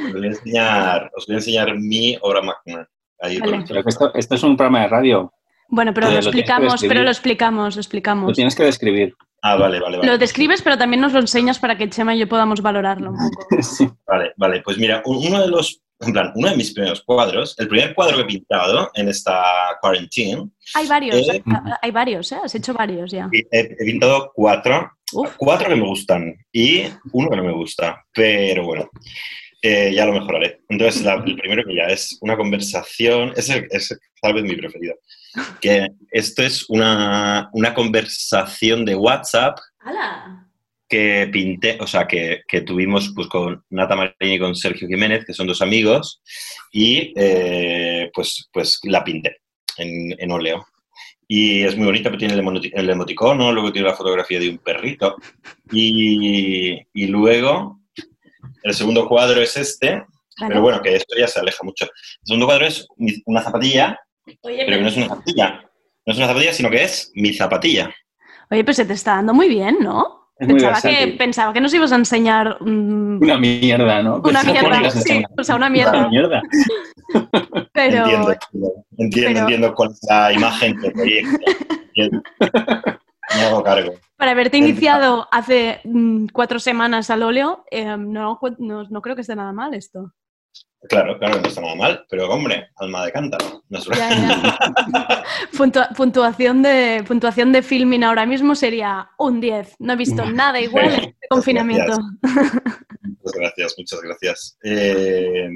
S9: Os voy a enseñar, os voy a enseñar mi obra magna. Ahí
S2: Vale.
S10: Pero esto, esto es un programa de radio.
S2: Bueno, pero
S10: Eh,
S2: lo
S10: lo
S2: explicamos, pero lo explicamos, lo
S10: Lo
S2: explicamos.
S10: tienes que describir.
S9: Ah, vale, vale, vale.
S2: Lo describes, pero también nos lo enseñas para que Chema y yo podamos valorarlo un poco.
S10: Sí.
S9: Vale, vale. Pues mira, un- uno de los en plan, uno de mis primeros cuadros, el primer cuadro que he pintado en esta quarantine,
S2: Hay varios,
S9: Eh,
S2: hay varios, ¿eh? Has hecho varios ya.
S9: he, he pintado cuatro,
S2: Uf.
S9: cuatro que me gustan y uno que no me gusta, pero bueno, eh, ya lo mejoraré. Entonces, la- el primero que ya es una conversación, es, el- es tal vez mi preferido, que esto es una, una conversación de WhatsApp
S2: ¡Hala!
S9: que pinté, o sea, que, que tuvimos pues, con Nata Marini y con Sergio Jiménez, que son dos amigos, y eh, pues, pues la pinté en, en óleo. Y es muy bonita, pero tiene el emoticono, luego tiene la fotografía de un perrito. Y, y luego, el segundo cuadro es este,
S2: Vale.
S9: pero bueno, que esto ya se aleja mucho. El segundo cuadro es una zapatilla,
S2: Oye,
S9: pero que no es una zapatilla. No es una zapatilla, sino que es mi zapatilla.
S2: Oye, pues se te está dando muy bien, ¿no? Pensaba que, pensaba que nos ibas a enseñar mm,
S10: Una mierda, ¿no?
S2: una mierda. Sí, o sea, una
S10: Una
S2: mierda.
S10: mierda.
S2: Pero,
S9: Entiendo, entiendo,
S2: pero-
S9: entiendo con la imagen que proyecta. Me hago cargo.
S2: para haberte iniciado hace mm, cuatro semanas al óleo, eh, no, no, no creo que esté nada mal esto.
S9: Claro, claro, no está nada mal, pero hombre, alma de cántaro. No es
S2: Ya, ya. Puntua- puntuación, de, puntuación de filming ahora mismo sería un 10. No he visto nada igual en este confinamiento.
S9: Muchas gracias, muchas gracias. Eh,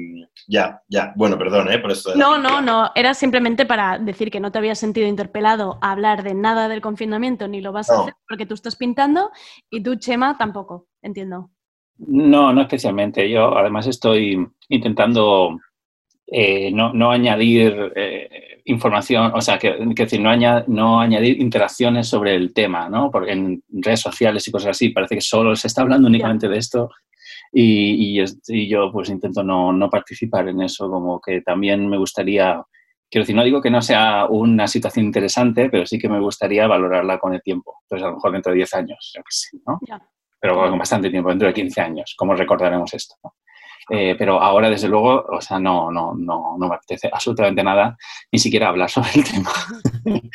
S9: ya, ya, bueno, perdón, ¿eh? Por esto.
S2: No, no, no. Era simplemente para decir que no te habías sentido interpelado a hablar de nada del confinamiento ni lo vas a hacer porque tú estás pintando y tú, Chema, tampoco. Entiendo.
S10: No, no especialmente. Yo además estoy intentando eh, no, no añadir eh, información, o sea, que, que decir, no, aña- no añadir interacciones sobre el tema, ¿no? Porque en redes sociales y cosas así parece que solo se está hablando únicamente de esto y, y es- y yo pues intento no, no participar en eso, como que también me gustaría, quiero decir, no digo que no sea una situación interesante, pero sí que me gustaría valorarla con el tiempo. Entonces a lo mejor dentro de 10 años, yo qué sé, ¿no?
S2: Ya.
S10: pero con bastante tiempo, dentro de 15 años, ¿cómo recordaremos esto? no? Eh, pero ahora, desde luego, o sea, no, no, no, no me apetece absolutamente nada, ni siquiera hablar sobre el tema.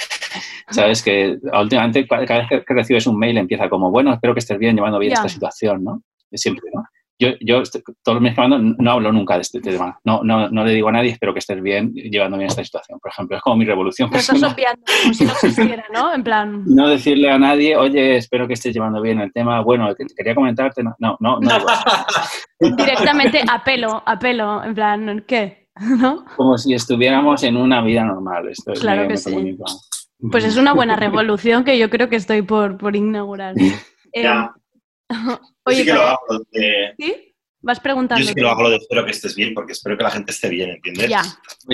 S10: Sabes que últimamente, cada vez que recibes un mail, empieza como, bueno, espero que estés bien, llevando bien esta situación, ¿no? Siempre, ¿no? Yo, yo est- todos los meses que mando, no hablo nunca de este tema. No, no, no le digo a nadie, espero que estés bien, llevando bien esta situación. Por ejemplo, es como mi revolución
S2: Lo estás obviando como si no existiera, ¿no? En plan,
S10: No decirle a nadie, oye, espero que estés llevando bien el tema. Bueno, que- quería comentarte. No, no, no. no
S2: directamente a pelo, a pelo. En plan, ¿qué? ¿No?
S10: como si estuviéramos en una vida normal. Esto es
S2: Claro que sí.
S10: comunico.
S2: Pues es una buena revolución que yo creo que estoy por, por inaugurar. Eh, oye,
S9: sí que lo hago de-
S2: ¿sí? Vas preguntando.
S9: yo sí que lo hago lo de espero que estés bien, porque espero que la gente esté bien, ¿entiendes?
S2: Ya.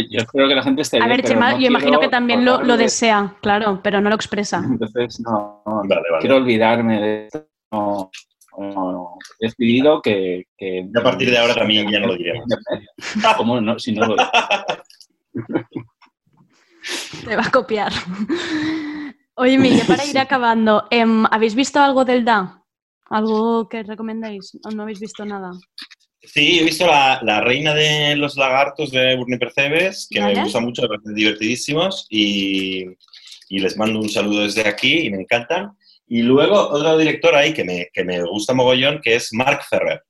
S10: Yo espero que la gente esté
S2: A
S10: bien.
S2: ver,
S10: pero
S2: Chema,
S10: no
S2: yo imagino que también lo, lo desea, claro, pero no lo expresa.
S10: Entonces, no, no,
S9: Vale, vale.
S10: quiero olvidarme de esto. No, no, no. He decidido que, que-
S9: Y a partir de ahora también ya no lo diré.
S10: ¿Cómo no? Si no lo-
S2: Te va a copiar. Oye, Miguel, para ir acabando, em, ¿habéis visto algo del DA? ¿Algo que recomendáis? ¿O no habéis visto nada?
S9: Sí, he visto la, la reina de los lagartos de Burni Percebes, que
S2: Vale.
S9: me gusta mucho, me parecen divertidísimos y, y les mando un saludo desde aquí y me encantan. Y luego otro director ahí que me, que me gusta mogollón, que es Mark Ferrer.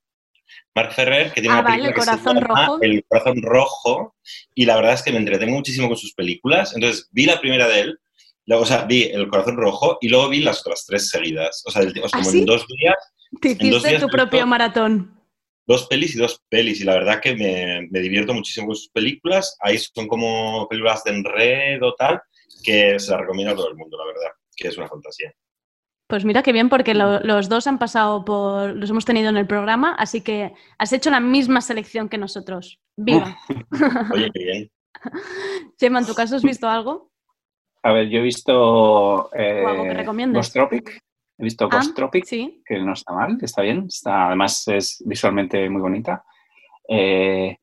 S9: Mark Ferrer, que tiene
S2: Ah,
S9: una
S2: vale,
S9: película
S2: El
S9: que se
S2: corazón
S9: llama
S2: rojo.
S9: El corazón rojo, y la verdad es que me entretengo muchísimo con sus películas. Entonces vi la primera de él, luego, o sea, vi El corazón rojo y luego vi las otras tres seguidas. O sea, el- o sea,
S2: ¿Ah,
S9: como
S2: sí?
S9: en dos días
S2: Te hiciste
S9: días
S2: tu propio maratón.
S9: dos pelis y dos pelis y la verdad que me, me divierto muchísimo con sus películas. Ahí son como películas de enredo tal, que se las recomiendo a todo el mundo, la verdad, que es una fantasía.
S2: Pues mira qué bien, porque lo- los dos han pasado por. los hemos tenido en el programa, así que has hecho la misma selección que nosotros. ¡Viva!
S9: Oye, qué bien.
S2: Chema, ¿en tu caso has visto algo?
S10: A ver, yo he visto eh,
S2: ¿O algo que recomiendes?
S10: Ghost Tropic. He visto
S2: Ah,
S10: Ghost Tropic,
S2: Sí.
S10: que no está mal, está bien. Está, además es visualmente muy bonita. Eh,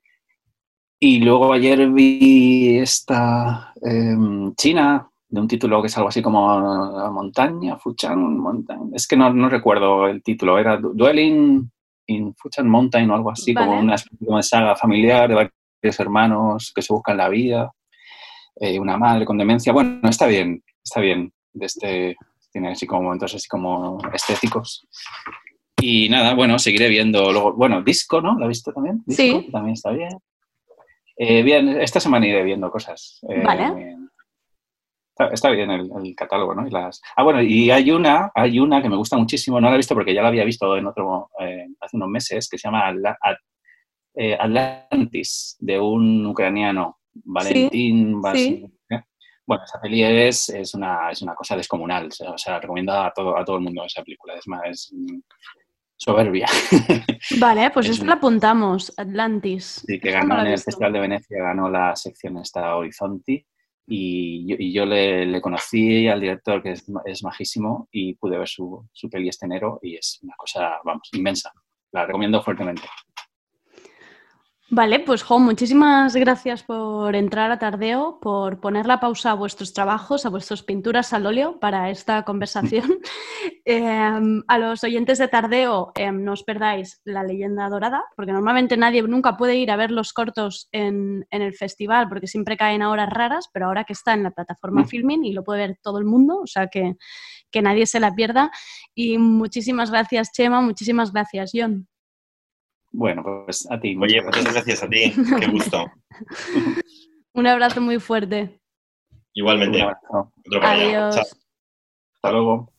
S10: y luego ayer vi esta em, China, de un título que es algo así como eh, Montaña, Fuchan Mountain. Es que no, no recuerdo el título, era Du- Dwelling in Fuchan Mountain o algo así, como una de saga familiar de varios hermanos que se buscan la vida, eh, una madre con demencia. Bueno, está bien, está bien. De este, tiene así como momentos así como estéticos. Y nada, bueno, seguiré viendo luego, bueno, Disco, ¿no? ¿Lo has visto también? Disco,
S2: Sí.
S10: También está bien. Eh, bien, esta semana iré viendo cosas. Eh,
S2: Vale.
S10: Está, está bien el, el catálogo, ¿no? Y las... Ah, bueno, y hay una, hay una que me gusta muchísimo, no la he visto porque ya la había visto en otro, eh, hace unos meses, que se llama Atla- At- Atlantis, de un ucraniano, Valentín
S2: sí.
S10: Bueno, esa peli es, es, una, es una cosa descomunal, o sea, recomiendo a todo, a todo el mundo esa película, es más, es mm, soberbia.
S2: Vale, pues
S10: Es
S2: esta
S10: un-
S2: la apuntamos, Atlantis.
S10: Sí, que ganó en el. Festival de Venecia, ganó la sección esta Horizonti y yo, y yo le, le conocí al director que es, es majísimo y pude ver su, su peli este enero y es una cosa, vamos, inmensa. La recomiendo fuertemente.
S2: Vale, pues Jo, muchísimas gracias por entrar a Tardeo, por poner la pausa a vuestros trabajos, a vuestras pinturas al óleo para esta conversación. Eh, a los oyentes de Tardeo, eh, no os perdáis la leyenda dorada, porque normalmente nadie nunca puede ir a ver los cortos en, en el festival porque siempre caen a horas raras, pero ahora que está en la plataforma Filmin y lo puede ver todo el mundo, o sea que, que nadie se la pierda. Y muchísimas gracias, Chema, muchísimas gracias, John.
S10: Bueno, pues a ti.
S9: Oye,
S10: muchas
S9: gracias a ti. Qué gusto.
S2: Un abrazo muy fuerte.
S9: Igualmente.
S10: Un abrazo.
S9: Otro.
S2: Adiós.
S9: Chao.
S10: Hasta luego.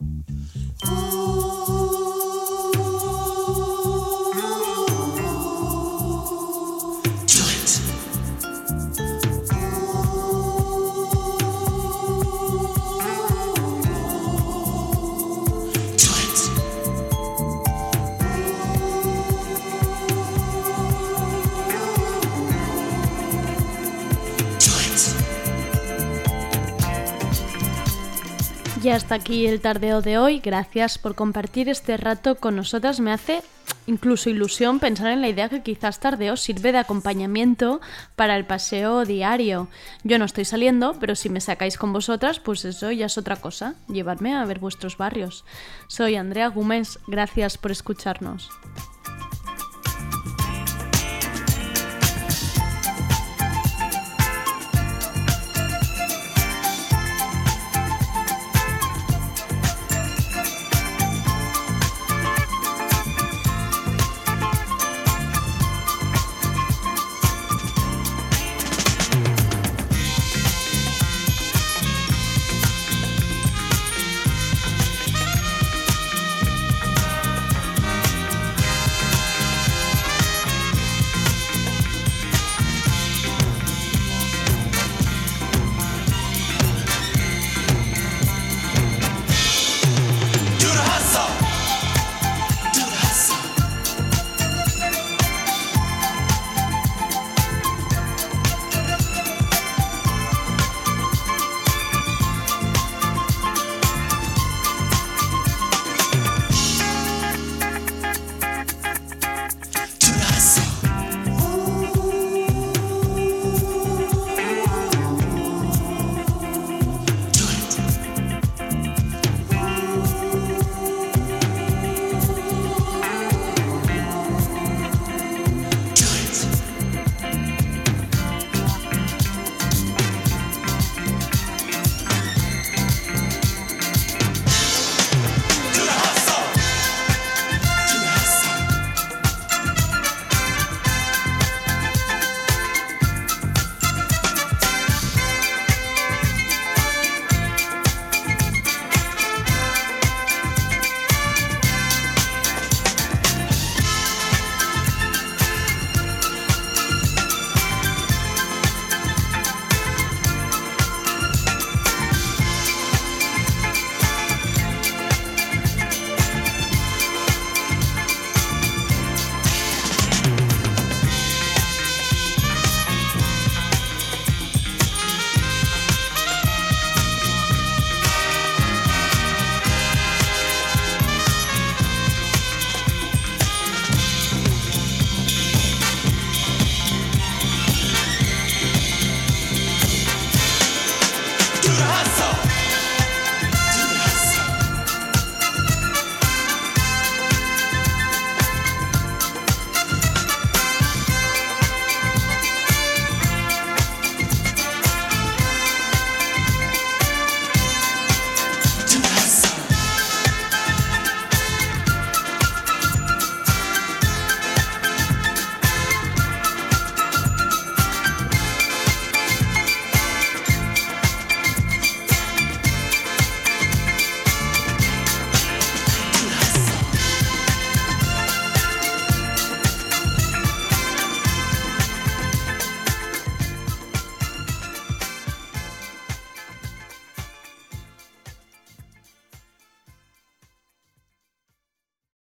S2: Y hasta aquí el tardeo de hoy. Gracias por compartir este rato con nosotras. Me hace incluso ilusión pensar en la idea que quizás tardeo sirve de acompañamiento para el paseo diario. Yo no estoy saliendo, pero si me sacáis con vosotras, pues eso ya es otra cosa. Llevarme a ver vuestros barrios. Soy Andrea Gómez. Gracias por escucharnos.